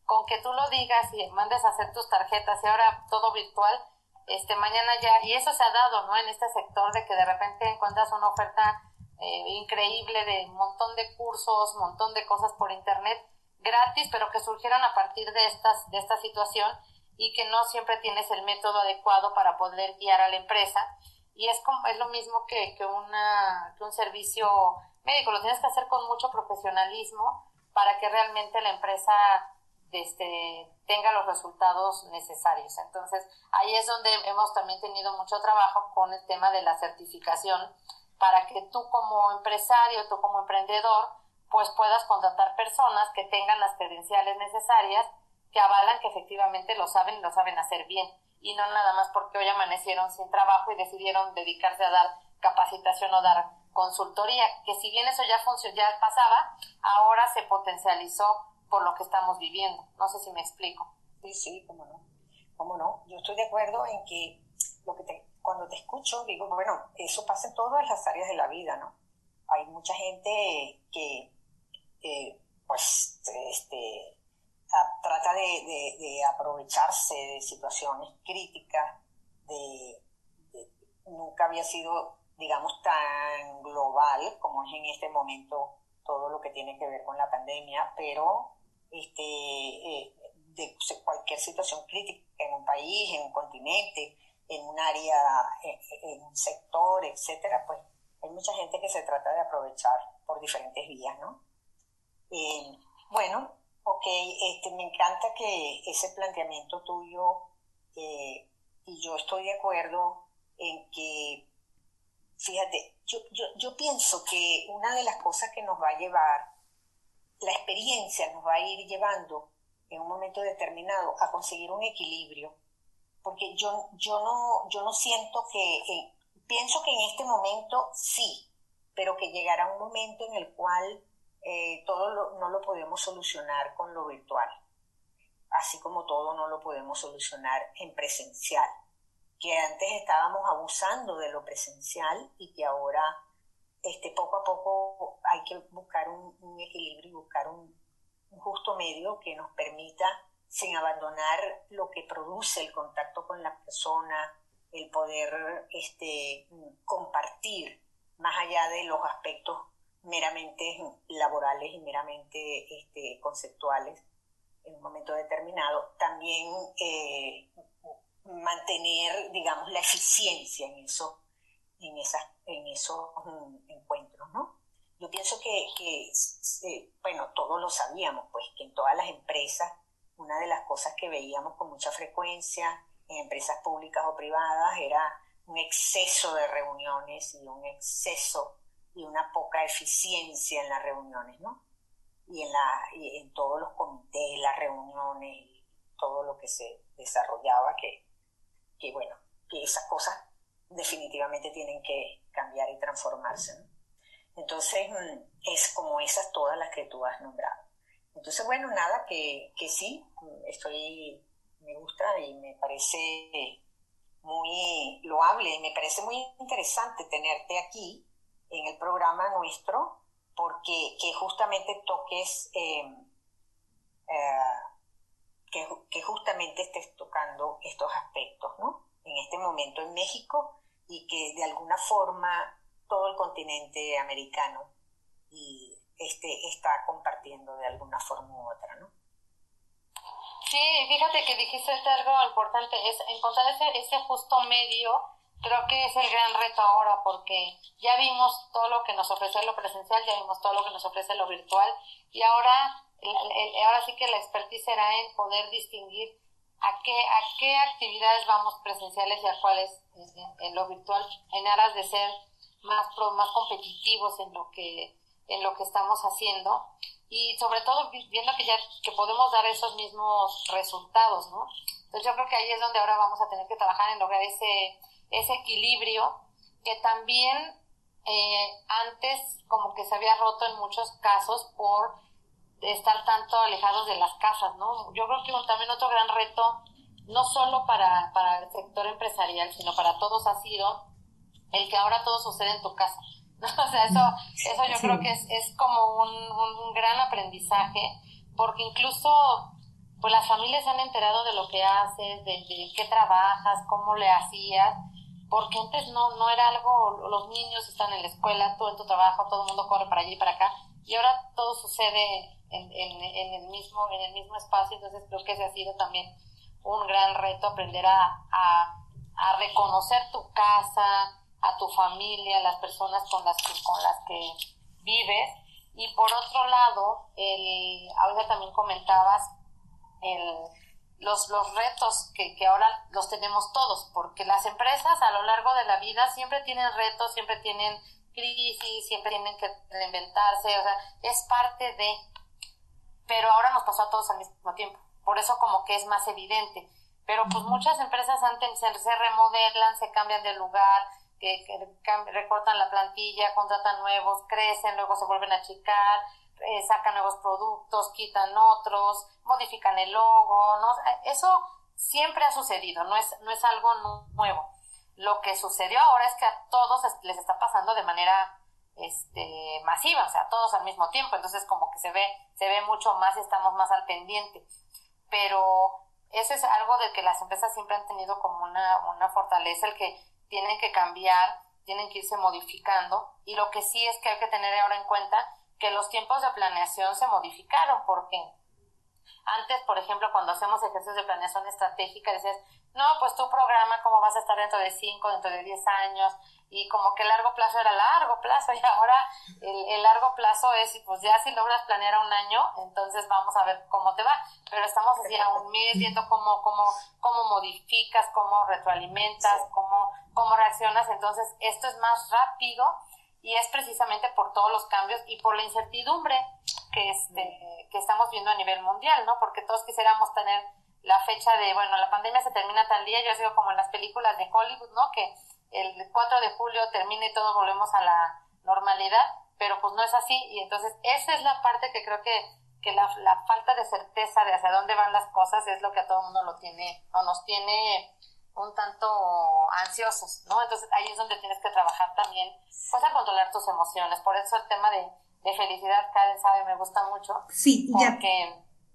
con que tú lo digas y mandes a hacer tus tarjetas y ahora todo virtual, este mañana ya, y eso se ha dado, ¿no? En este sector de que de repente encuentras una oferta eh, increíble de un montón de cursos, montón de cosas por internet gratis, pero que surgieron a partir de estas, de esta situación y que no siempre tienes el método adecuado para poder guiar a la empresa. Y es, como, es lo mismo que, que, una, que un servicio médico, lo tienes que hacer con mucho profesionalismo para que realmente la empresa este, tenga los resultados necesarios. Entonces, ahí es donde hemos también tenido mucho trabajo con el tema de la certificación para que tú como empresario, tú como emprendedor, pues puedas contratar personas que tengan las credenciales necesarias que avalan que efectivamente lo saben y lo saben hacer bien y no nada más porque hoy amanecieron sin trabajo y decidieron dedicarse a dar capacitación o dar consultoría, que si bien eso ya ya pasaba, ahora se potencializó por lo que estamos viviendo. No sé si me explico. Sí, sí, cómo no. Cómo no. Yo estoy de acuerdo en que lo que te, cuando te escucho digo, bueno, eso pasa en todas las áreas de la vida, ¿no? Hay mucha gente que, pues, este, trata de, aprovecharse de situaciones críticas, de, nunca había sido, digamos, tan global como es en este momento todo lo que tiene que ver con la pandemia, pero este, eh, de cualquier situación crítica en un país, en un continente, en un área, en, un sector, etcétera, pues hay mucha gente que se trata de aprovechar por diferentes vías, ¿no? Eh, bueno, Ok, este, me encanta que ese planteamiento tuyo, eh, y yo estoy de acuerdo en que, fíjate, yo, yo, pienso que una de las cosas que nos va a llevar, la experiencia nos va a ir llevando en un momento determinado a conseguir un equilibrio, porque yo, yo, no, yo no siento que, pienso que en este momento sí, pero que llegará un momento en el cual eh, todo no lo podemos solucionar con lo virtual, así como todo no lo podemos solucionar en presencial, que antes estábamos abusando de lo presencial y que ahora este, poco a poco hay que buscar un, equilibrio y buscar un, justo medio que nos permita, sin abandonar lo que produce el contacto con la persona, el poder este, compartir más allá de los aspectos meramente laborales y meramente este, conceptuales en un momento determinado, también eh, mantener, digamos, la eficiencia en, eso, en, esas, en esos mm, encuentros, ¿no? Yo pienso que, que bueno, todos lo sabíamos, pues, que en todas las empresas, una de las cosas que veíamos con mucha frecuencia en empresas públicas o privadas era un exceso de reuniones y un exceso y una poca eficiencia en las reuniones, ¿no? Y en, la, en todos los comités, las reuniones, y todo lo que se desarrollaba, que, que bueno, que esas cosas definitivamente tienen que cambiar y transformarse. ¿no? Entonces, mm, es como esas todas las que tú has nombrado. Entonces, bueno, nada, que, que sí, estoy, me gusta y me parece muy loable y me parece muy interesante tenerte aquí en el programa nuestro, porque que justamente toques, em, eh, que, que, justamente estés tocando estos aspectos, ¿no? En este momento en México y que de alguna forma todo el continente americano y este, está compartiendo de alguna forma u otra, ¿no? Sí, fíjate que dijiste algo importante, es encontrar ese, ese justo medio creo que es el gran reto ahora porque ya vimos todo lo que nos ofrece lo presencial, ya vimos todo lo que nos ofrece lo virtual y ahora, ahora sí que la expertise será en poder distinguir a qué, a qué actividades vamos presenciales y a cuáles en, lo virtual en aras de ser más, más competitivos en lo que en lo que estamos haciendo y sobre todo viendo que ya que podemos dar esos mismos resultados, ¿no? Entonces yo creo que ahí es donde ahora vamos a tener que trabajar en lograr ese ese equilibrio que también eh, antes como que se había roto en muchos casos por estar tanto alejados de las casas, ¿no? Yo creo que también otro gran reto, no solo para, para el sector empresarial, sino para todos ha sido el que ahora todo sucede en tu casa. O sea, eso, eso yo creo que es, es como un, un, gran aprendizaje, porque incluso pues las familias se han enterado de lo que haces, de, de qué trabajas, cómo le hacías, porque antes no, no era algo, los niños están en la escuela, tú en tu trabajo, todo el mundo corre para allí y para acá, y ahora todo sucede en, en, en, el mismo, en el mismo espacio, entonces creo que ese ha sido también un gran reto aprender a, a, reconocer tu casa, a tu familia, las personas con las que, con las que vives. Y por otro lado, el, ahorita también comentabas el, los, los retos que, que ahora los tenemos todos, porque las empresas a lo largo de la vida siempre tienen retos, siempre tienen crisis, siempre tienen que reinventarse, o sea, es parte de, pero ahora nos pasó a todos al mismo tiempo, por eso como que es más evidente, pero pues muchas empresas antes se, se remodelan, se cambian de lugar, que, recortan la plantilla, contratan nuevos, crecen, luego se vuelven a achicar, eh, sacan nuevos productos, quitan otros, modifican el logo, ¿no? Eso siempre ha sucedido, no es, no es algo nuevo. Lo que sucedió ahora es que a todos les está pasando de manera este, masiva, o sea, todos al mismo tiempo, entonces como que se ve, se ve mucho más y estamos más al pendiente. Pero eso es algo de que las empresas siempre han tenido como una, una fortaleza, el que tienen que cambiar, tienen que irse modificando, y lo que sí es que hay que tener ahora en cuenta que los tiempos de planeación se modificaron, porque antes, por ejemplo, cuando hacemos ejercicios de planeación estratégica, decías, no, pues tu programa, cómo vas a estar dentro de 5, dentro de 10 años, y como que el largo plazo era largo plazo, y ahora el, largo plazo es, pues ya si logras planear a un año, entonces vamos a ver cómo te va, pero estamos así a un mes viendo cómo, cómo, cómo modificas, cómo retroalimentas, cómo, cómo reaccionas, entonces esto es más rápido y es precisamente por todos los cambios y por la incertidumbre que, este, que estamos viendo a nivel mundial, ¿no? Porque todos quisiéramos tener la fecha de, bueno, la pandemia se termina tal día, yo digo como en las películas de Hollywood, ¿no? Que el 4 de julio termina y todos volvemos a la normalidad, pero pues no es así y entonces esa es la parte que creo que, que la, la falta de certeza de hacia dónde van las cosas es lo que a todo el mundo lo tiene o nos tiene un tanto ansiosos, ¿no? Entonces ahí es donde tienes que trabajar también, pues a controlar tus emociones. Por eso el tema de, de felicidad, Karen sabe, me gusta mucho. Sí, ya.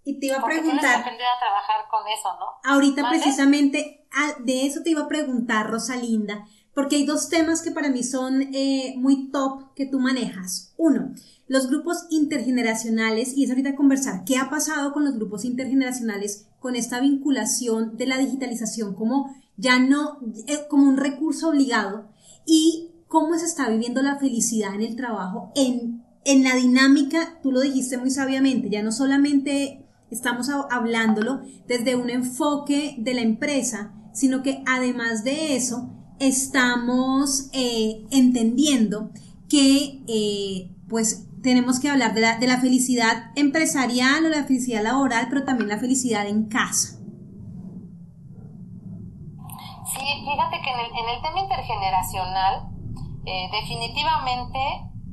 Y te iba a preguntar. Tienes que aprender a trabajar con eso, ¿no? Ahorita precisamente de eso te iba a preguntar, Rosalinda, porque hay dos temas que para mí son eh, muy top que tú manejas. Uno, los grupos intergeneracionales, y es ahorita conversar qué ha pasado con los grupos intergeneracionales con esta vinculación de la digitalización como ya no eh, como un recurso obligado y cómo se está viviendo la felicidad en el trabajo en, en la dinámica, tú lo dijiste muy sabiamente, ya no solamente estamos hablándolo desde un enfoque de la empresa, sino que además de eso estamos eh, entendiendo que eh, pues tenemos que hablar de la, de la felicidad empresarial o la felicidad laboral, pero también la felicidad en casa. Sí, fíjate que en el, en el tema intergeneracional, eh, definitivamente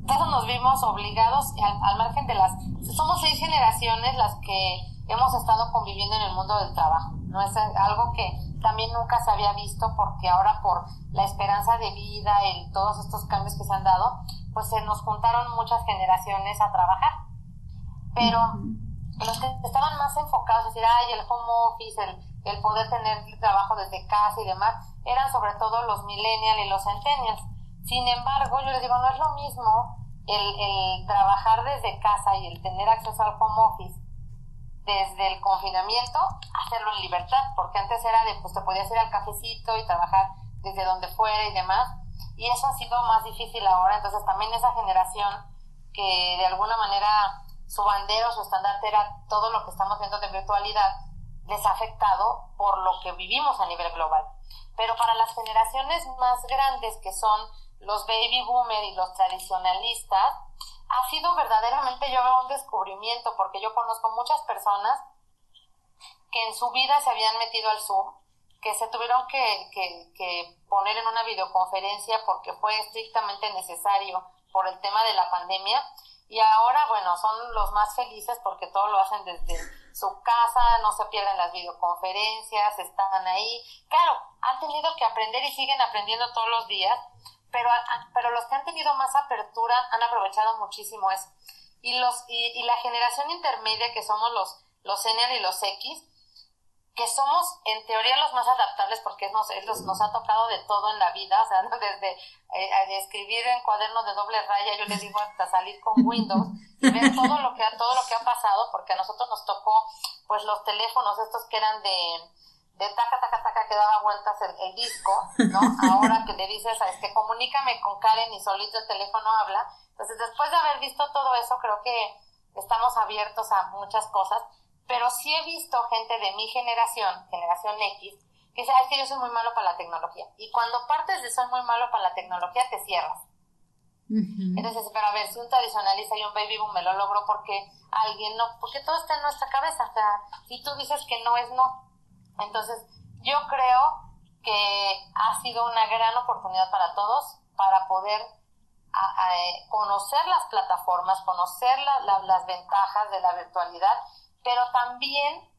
todos nos vimos obligados al, margen de las... Somos seis generaciones las que hemos estado conviviendo en el mundo del trabajo. No es algo que también nunca se había visto porque ahora por la esperanza de vida y todos estos cambios que se han dado, pues se nos juntaron muchas generaciones a trabajar. Pero los que estaban más enfocados, es decir, ay, el home office, el, el poder tener trabajo desde casa y demás, eran sobre todo los millennials y los centennials. Sin embargo, yo les digo, no es lo mismo el, el trabajar desde casa y el tener acceso al home office desde el confinamiento, hacerlo en libertad, porque antes era de, pues te podías ir al cafecito y trabajar desde donde fuera y demás, y eso ha sido más difícil ahora, entonces también esa generación que de alguna manera su bandera o su estandarte era todo lo que estamos viendo de virtualidad, les ha afectado por lo que vivimos a nivel global. Pero para las generaciones más grandes, que son los baby boomer y los tradicionalistas, ha sido verdaderamente yo veo un descubrimiento, porque yo conozco muchas personas que en su vida se habían metido al Zoom que se tuvieron que, que, poner en una videoconferencia porque fue estrictamente necesario por el tema de la pandemia y ahora, bueno, son los más felices porque todo lo hacen desde su casa, no se pierden las videoconferencias, están ahí. Claro, han tenido que aprender y siguen aprendiendo todos los días, pero, pero los que han tenido más apertura han aprovechado muchísimo eso. Y, los, y, y la generación intermedia, que somos los, los y los X, que somos en teoría los más adaptables porque nos, nos ha tocado de todo en la vida, o sea, desde eh, escribir en cuadernos de doble raya, yo les digo hasta salir con Windows y ver todo lo que ha, todo lo que ha pasado, porque a nosotros nos tocó pues los teléfonos estos que eran de, de taca, taca, taca que daba vueltas el, disco, ¿no? Ahora que le dices, es que comunícame con Karen y solito el teléfono habla. Entonces, después de haber visto todo eso, creo que estamos abiertos a muchas cosas, pero sí he visto gente de mi generación, generación X, que dice, es que yo soy muy malo para la tecnología. Y cuando partes de soy muy malo para la tecnología, te cierras. Entonces, pero a ver, si un tradicionalista y un baby boom me lo logró porque alguien no, porque todo está en nuestra cabeza, o sea, si tú dices que no es no, entonces, yo creo que ha sido una gran oportunidad para todos para poder eh, conocer las plataformas, conocer las ventajas de la virtualidad, pero también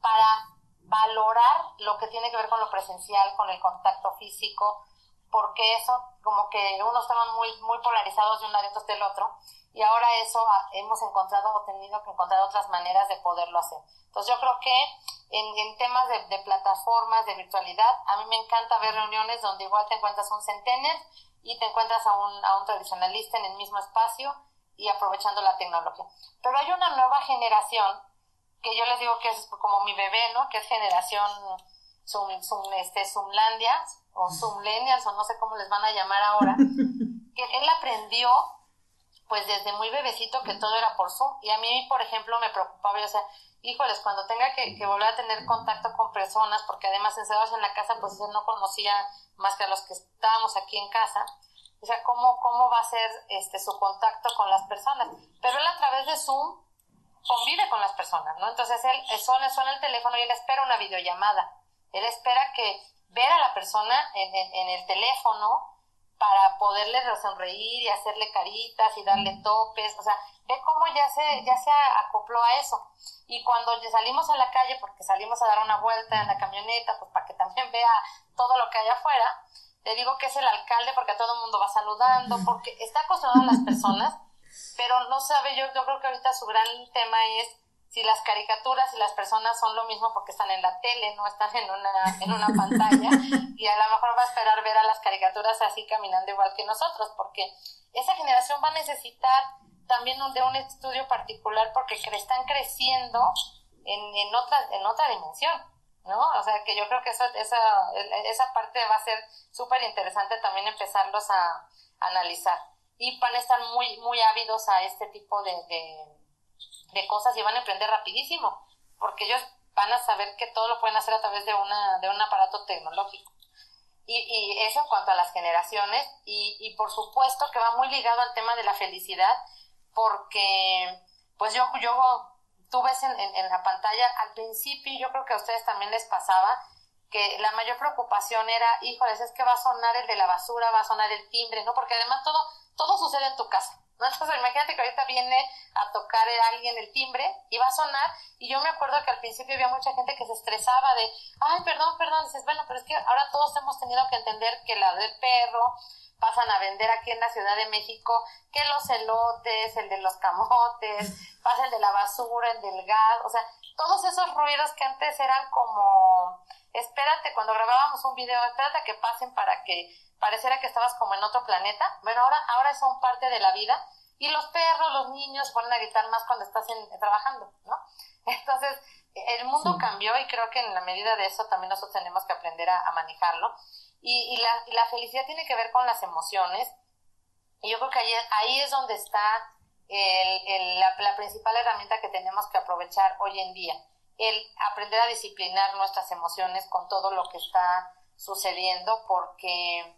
para valorar lo que tiene que ver con lo presencial, con el contacto físico, porque eso como que unos estaban muy, muy polarizados de un lado y del otro, y ahora eso hemos encontrado o tenido que encontrar otras maneras de poderlo hacer. Entonces yo creo que en, temas de, plataformas, de virtualidad, a mí me encanta ver reuniones donde igual te encuentras un centenar y te encuentras a un, a un tradicionalista en el mismo espacio y aprovechando la tecnología. Pero hay una nueva generación que yo les digo que es como mi bebé, ¿no? Que es generación Zoom, este, Zoomlandia o Zoomlenials o no sé cómo les van a llamar ahora, que él aprendió pues desde muy bebecito que todo era por Zoom y a mí, por ejemplo, me preocupaba, o sea, híjoles, cuando tenga que, volver a tener contacto con personas, porque además encerrados en la casa, pues él no conocía más que a los que estábamos aquí en casa, o sea, ¿cómo, cómo va a ser este, su contacto con las personas? Pero él a través de Zoom convive con las personas, ¿no? Entonces él suena, suena el teléfono y él espera una videollamada. Él espera que ver a la persona en, en el teléfono para poderle sonreír y hacerle caritas y darle topes, o sea, ve cómo ya se, ya se acopló a eso. Y cuando salimos a la calle, porque salimos a dar una vuelta en la camioneta, pues para que también vea todo lo que hay afuera, le digo que es el alcalde porque todo el mundo va saludando, porque está acostumbrado a las personas, pero no sabe, yo, yo creo que ahorita su gran tema es si las caricaturas y las personas son lo mismo porque están en la tele, no están en una, en una pantalla, y a lo mejor va a esperar ver a las caricaturas así caminando igual que nosotros, porque esa generación va a necesitar también de un estudio particular porque están creciendo en, en, otra, en otra dimensión, ¿no? O sea, que yo creo que eso, esa, esa parte va a ser súper interesante también empezarlos a, analizar. Y van a estar muy, muy ávidos a este tipo de de cosas y van a emprender rapidísimo, porque ellos van a saber que todo lo pueden hacer a través de, una, de un aparato tecnológico. Y, y eso en cuanto a las generaciones, y, y por supuesto que va muy ligado al tema de la felicidad, porque pues yo, yo tú ves en, en, la pantalla al principio, yo creo que a ustedes también les pasaba, que la mayor preocupación era, híjoles, es que va a sonar el de la basura, va a sonar el timbre, ¿no? Porque además todo, todo sucede en tu casa. ¿no? Entonces imagínate que ahorita viene a tocar alguien el timbre y va a sonar y yo me acuerdo que al principio había mucha gente que se estresaba de, ay, perdón, perdón, dices, bueno, pero es que ahora todos hemos tenido que entender que la del perro pasan a vender aquí en la Ciudad de México, que los elotes, el de los camotes, pasa el de la basura, el del gas, o sea, todos esos ruidos que antes eran como, espérate, cuando grabábamos un video, espérate a que pasen para que pareciera que estabas como en otro planeta. Bueno, ahora, ahora son parte de la vida y los perros, los niños ponen a gritar más cuando estás trabajando, ¿no? Entonces, el mundo cambió y creo que en la medida de eso también nosotros tenemos que aprender a, manejarlo. Y, la, felicidad tiene que ver con las emociones. Y yo creo que ahí, ahí es donde está la, la principal herramienta que tenemos que aprovechar hoy en día. El aprender a disciplinar nuestras emociones con todo lo que está sucediendo porque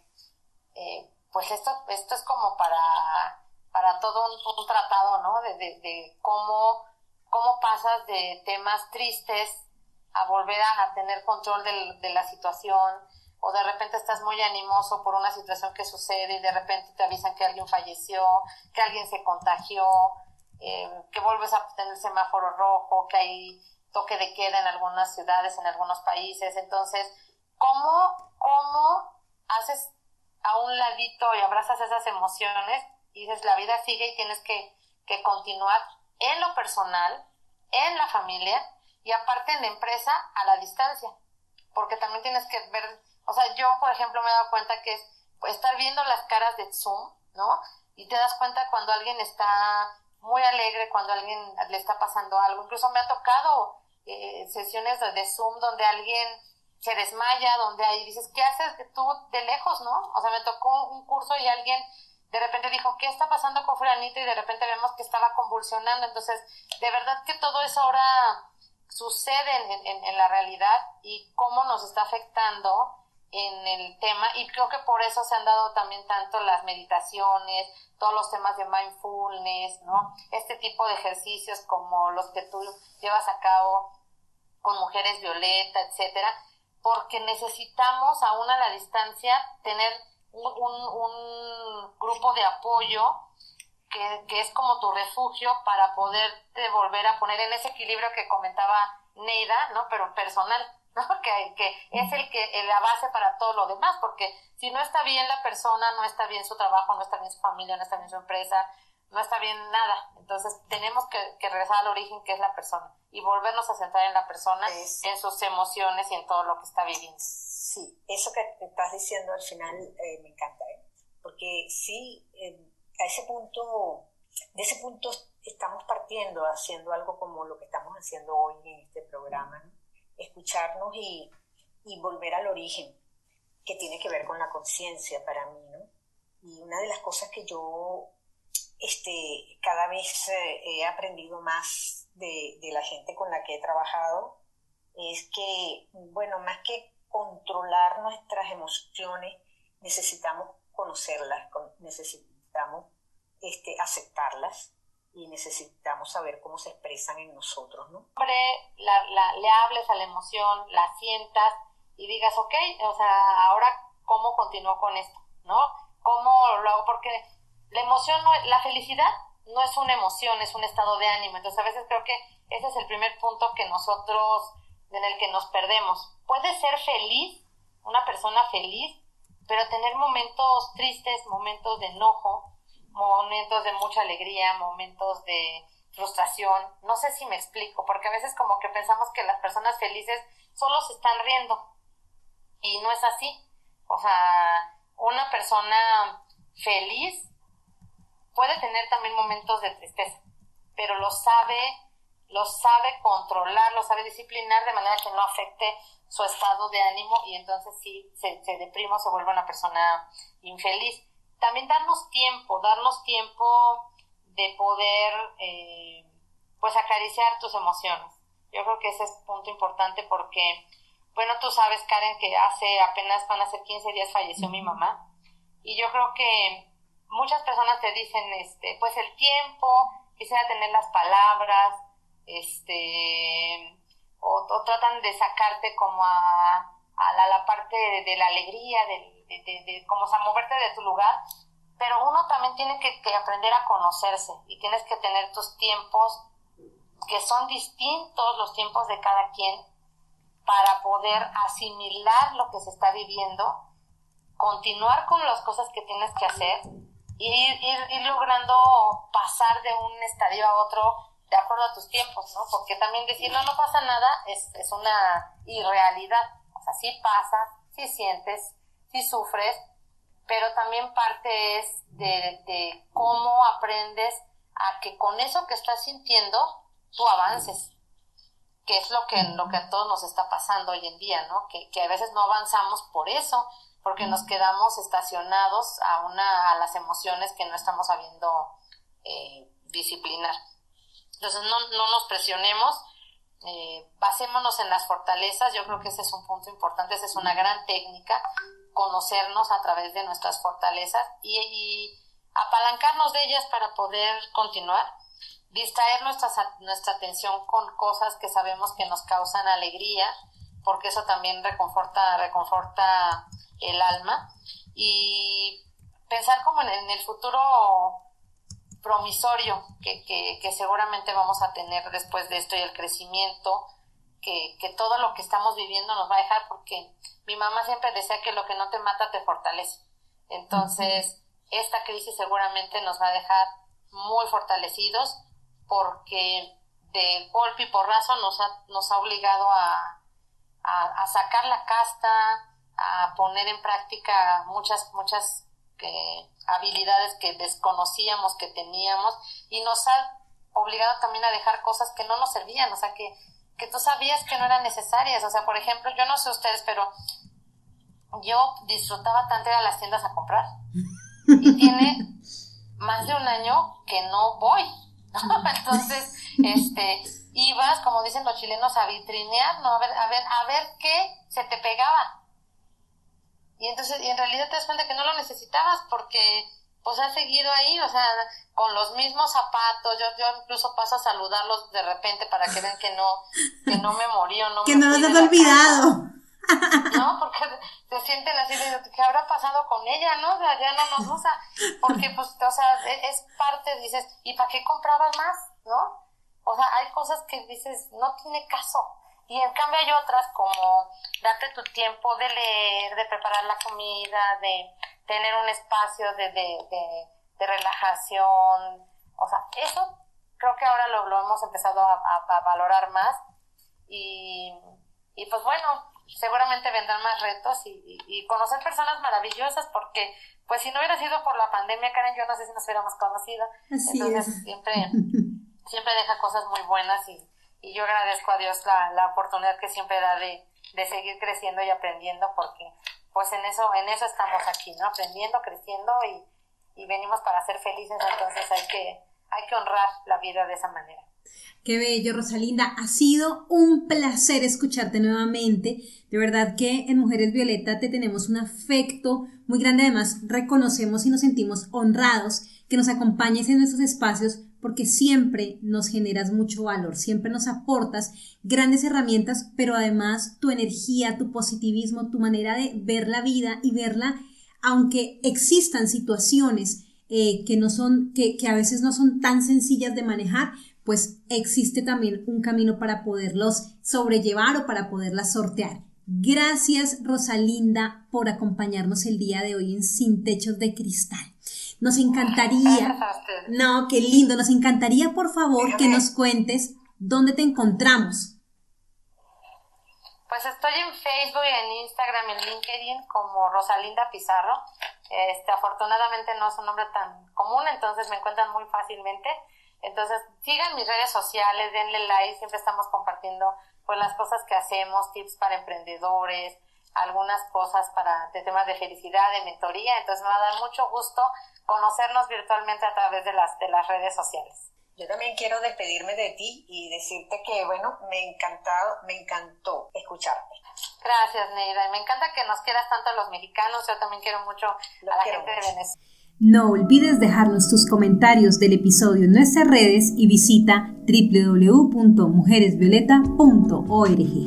eh, pues esto, esto es como para, para todo un, tratado, ¿no? De, de, cómo, cómo pasas de temas tristes a volver a, tener control de, la situación, o de repente estás muy animoso por una situación que sucede y de repente te avisan que alguien falleció, que alguien se contagió, eh, que vuelves a tener semáforo rojo, que hay toque de queda en algunas ciudades, en algunos países. Entonces, ¿cómo, cómo haces a un ladito y abrazas esas emociones y dices, la vida sigue y tienes que, que continuar en lo personal, en la familia y aparte en la empresa a la distancia. Porque también tienes que ver, o sea, yo por ejemplo me he dado cuenta que es pues, estar viendo las caras de Zoom, ¿no? Y te das cuenta cuando alguien está muy alegre, cuando alguien le está pasando algo. Incluso me ha tocado eh, sesiones de, Zoom donde alguien se desmaya, donde ahí dices, ¿qué haces tú de lejos, no? O sea, me tocó un curso y alguien de repente dijo, ¿qué está pasando con Fulanito? Y de repente vemos que estaba convulsionando. Entonces, de verdad que todo eso ahora sucede en, en, la realidad y cómo nos está afectando en el tema y creo que por eso se han dado también tanto las meditaciones, todos los temas de mindfulness, ¿no? Este tipo de ejercicios como los que tú llevas a cabo con mujeres violeta, etcétera, porque necesitamos aún a la distancia tener un, grupo de apoyo que, que, es como tu refugio para poderte volver a poner en ese equilibrio que comentaba Neida, ¿no? Pero personal, ¿no? Que, que es el que la base para todo lo demás, porque si no está bien la persona, no está bien su trabajo, no está bien su familia, no está bien su empresa, no está bien nada. Entonces tenemos que, que regresar al origen que es la persona y volvernos a centrar en la persona, en sus emociones y en todo lo que está viviendo. Sí, eso que te estás diciendo al final eh, me encanta, ¿eh? porque sí, eh, a ese punto, de ese punto estamos partiendo haciendo algo como lo que estamos haciendo hoy en este programa, escucharnos y, y volver al origen, que tiene que ver con la conciencia para mí, ¿no? Y una de las cosas que yo este, cada vez eh, he aprendido más de, de, la gente con la que he trabajado es que, bueno, más que controlar nuestras emociones, necesitamos conocerlas, necesitamos este, aceptarlas y necesitamos saber cómo se expresan en nosotros, ¿no? La, la, le hables a la emoción, la sientas y digas, ok, o sea, ahora, ¿cómo continúo con esto? ¿No? ¿Cómo lo hago? Porque la emoción, no, la felicidad no es una emoción, es un estado de ánimo. Entonces a veces creo que ese es el primer punto que nosotros, en el que nos perdemos. Puede ser feliz, una persona feliz, pero tener momentos tristes, momentos de enojo, momentos de mucha alegría, momentos de frustración. No sé si me explico, porque a veces como que pensamos que las personas felices solo se están riendo. Y no es así. O sea, una persona feliz puede tener también momentos de tristeza, pero lo sabe, lo sabe controlar, lo sabe disciplinar de manera que no afecte su estado de ánimo y entonces sí se, se deprime o se vuelve una persona infeliz. También darnos tiempo, darnos tiempo de poder eh, pues acariciar tus emociones. Yo creo que ese es un punto importante porque, bueno, tú sabes, Karen, que hace apenas van a ser 15 días falleció mi mamá y yo creo que muchas personas te dicen, este, pues el tiempo, quisiera tener las palabras, este, o, tratan de sacarte como a, a la, parte de, la alegría, de, de, de, como a moverte de tu lugar, pero uno también tiene que, aprender a conocerse y tienes que tener tus tiempos que son distintos los tiempos de cada quien para poder asimilar lo que se está viviendo, continuar con las cosas que tienes que hacer ir, ir logrando pasar de un estadio a otro de acuerdo a tus tiempos, ¿no? Porque también decir, no, no pasa nada es, es una irrealidad. O sea, sí pasa, sí sientes, sí sufres, pero también parte es de, de cómo aprendes a que con eso que estás sintiendo, tú avances que es lo que, lo que a todos nos está pasando hoy en día, ¿no? Que, que a veces no avanzamos por eso, porque nos quedamos estacionados a, una, a las emociones que no estamos sabiendo eh, disciplinar. Entonces no, no nos presionemos, eh, basémonos en las fortalezas, yo creo que ese es un punto importante, esa es una gran técnica, conocernos a través de nuestras fortalezas y, apalancarnos de ellas para poder continuar, distraer nuestra, nuestra atención con cosas que sabemos que nos causan alegría, porque eso también reconforta, reconforta el alma. Y pensar como en, el futuro promisorio que, que, seguramente vamos a tener después de esto y el crecimiento que, que, todo lo que estamos viviendo nos va a dejar porque mi mamá siempre decía que lo que no te mata te fortalece. Entonces, esta crisis seguramente nos va a dejar muy fortalecidos porque de golpe y porrazo nos ha, nos ha obligado a, a, a sacar la casta, a poner en práctica muchas, muchas eh, habilidades que desconocíamos que teníamos y nos ha obligado también a dejar cosas que no nos servían, o sea que que tú sabías que no eran necesarias. O sea, por ejemplo, yo no sé ustedes, pero yo disfrutaba tanto ir a las tiendas a comprar. Y tiene más de un año que no voy. Entonces, este, ibas, como dicen los chilenos, a vitrinear, ¿no? A ver, a ver, a ver qué se te pegaba. Y entonces, y en realidad te das cuenta que no lo necesitabas porque pues has seguido ahí, o sea, con los mismos zapatos, yo, yo incluso paso a saludarlos de repente para que vean que no, que no me morí o no que no los has olvidado. ¿no? Porque se sienten así de, ¿qué habrá pasado con ella, no? O sea, ya no nos usa, porque pues, o sea, e, es, parte, dices, ¿y para qué comprabas más, no? O sea, hay cosas que dices, no tiene caso. Y en cambio hay otras como darte tu tiempo de leer, de preparar la comida, de tener un espacio de, de, de, relajación. O sea, eso creo que ahora lo, lo hemos empezado a, a, valorar más. Y, y pues bueno, seguramente vendrán más retos y, y, conocer personas maravillosas porque pues si no hubiera sido por la pandemia, Karen, yo no sé si nos hubiéramos conocido. Entonces siempre, siempre deja cosas muy buenas y, y yo agradezco a Dios la, la oportunidad que siempre da de, de seguir creciendo y aprendiendo porque pues en eso, en eso estamos aquí, ¿no? Aprendiendo, creciendo y, y venimos para ser felices, entonces hay que, hay que honrar la vida de esa manera. Qué bello, Rosalinda. Ha sido un placer escucharte nuevamente. De verdad que en Mujeres Violeta te tenemos un afecto muy grande. Además, reconocemos y nos sentimos honrados que nos acompañes en nuestros espacios porque siempre nos generas mucho valor, siempre nos aportas grandes herramientas, pero además tu energía, tu positivismo, tu manera de ver la vida y verla, aunque existan situaciones eh, que no son, que, que a veces no son tan sencillas de manejar, pues existe también un camino para poderlos sobrellevar o para poderlas sortear. Gracias Rosalinda por acompañarnos el día de hoy en Sin Techos de Cristal. Nos encantaría, no, qué lindo, nos encantaría por favor que nos cuentes dónde te encontramos. Pues estoy en Facebook, en Instagram, en LinkedIn como Rosalinda Pizarro. Este, afortunadamente no es un nombre tan común, entonces me encuentran muy fácilmente. Entonces, sigan mis redes sociales, denle like, siempre estamos compartiendo pues las cosas que hacemos, tips para emprendedores, algunas cosas para de temas de felicidad, de mentoría, entonces me va a dar mucho gusto conocernos virtualmente a través de las de las redes sociales. Yo también quiero despedirme de ti y decirte que bueno, me encantado, me encantó escucharte. Gracias, Neida. Me encanta que nos quieras tanto a los mexicanos. Yo también quiero mucho a la gente de Venezuela. No olvides dejarnos tus comentarios del episodio en nuestras redes y visita www.mujeresvioleta.org.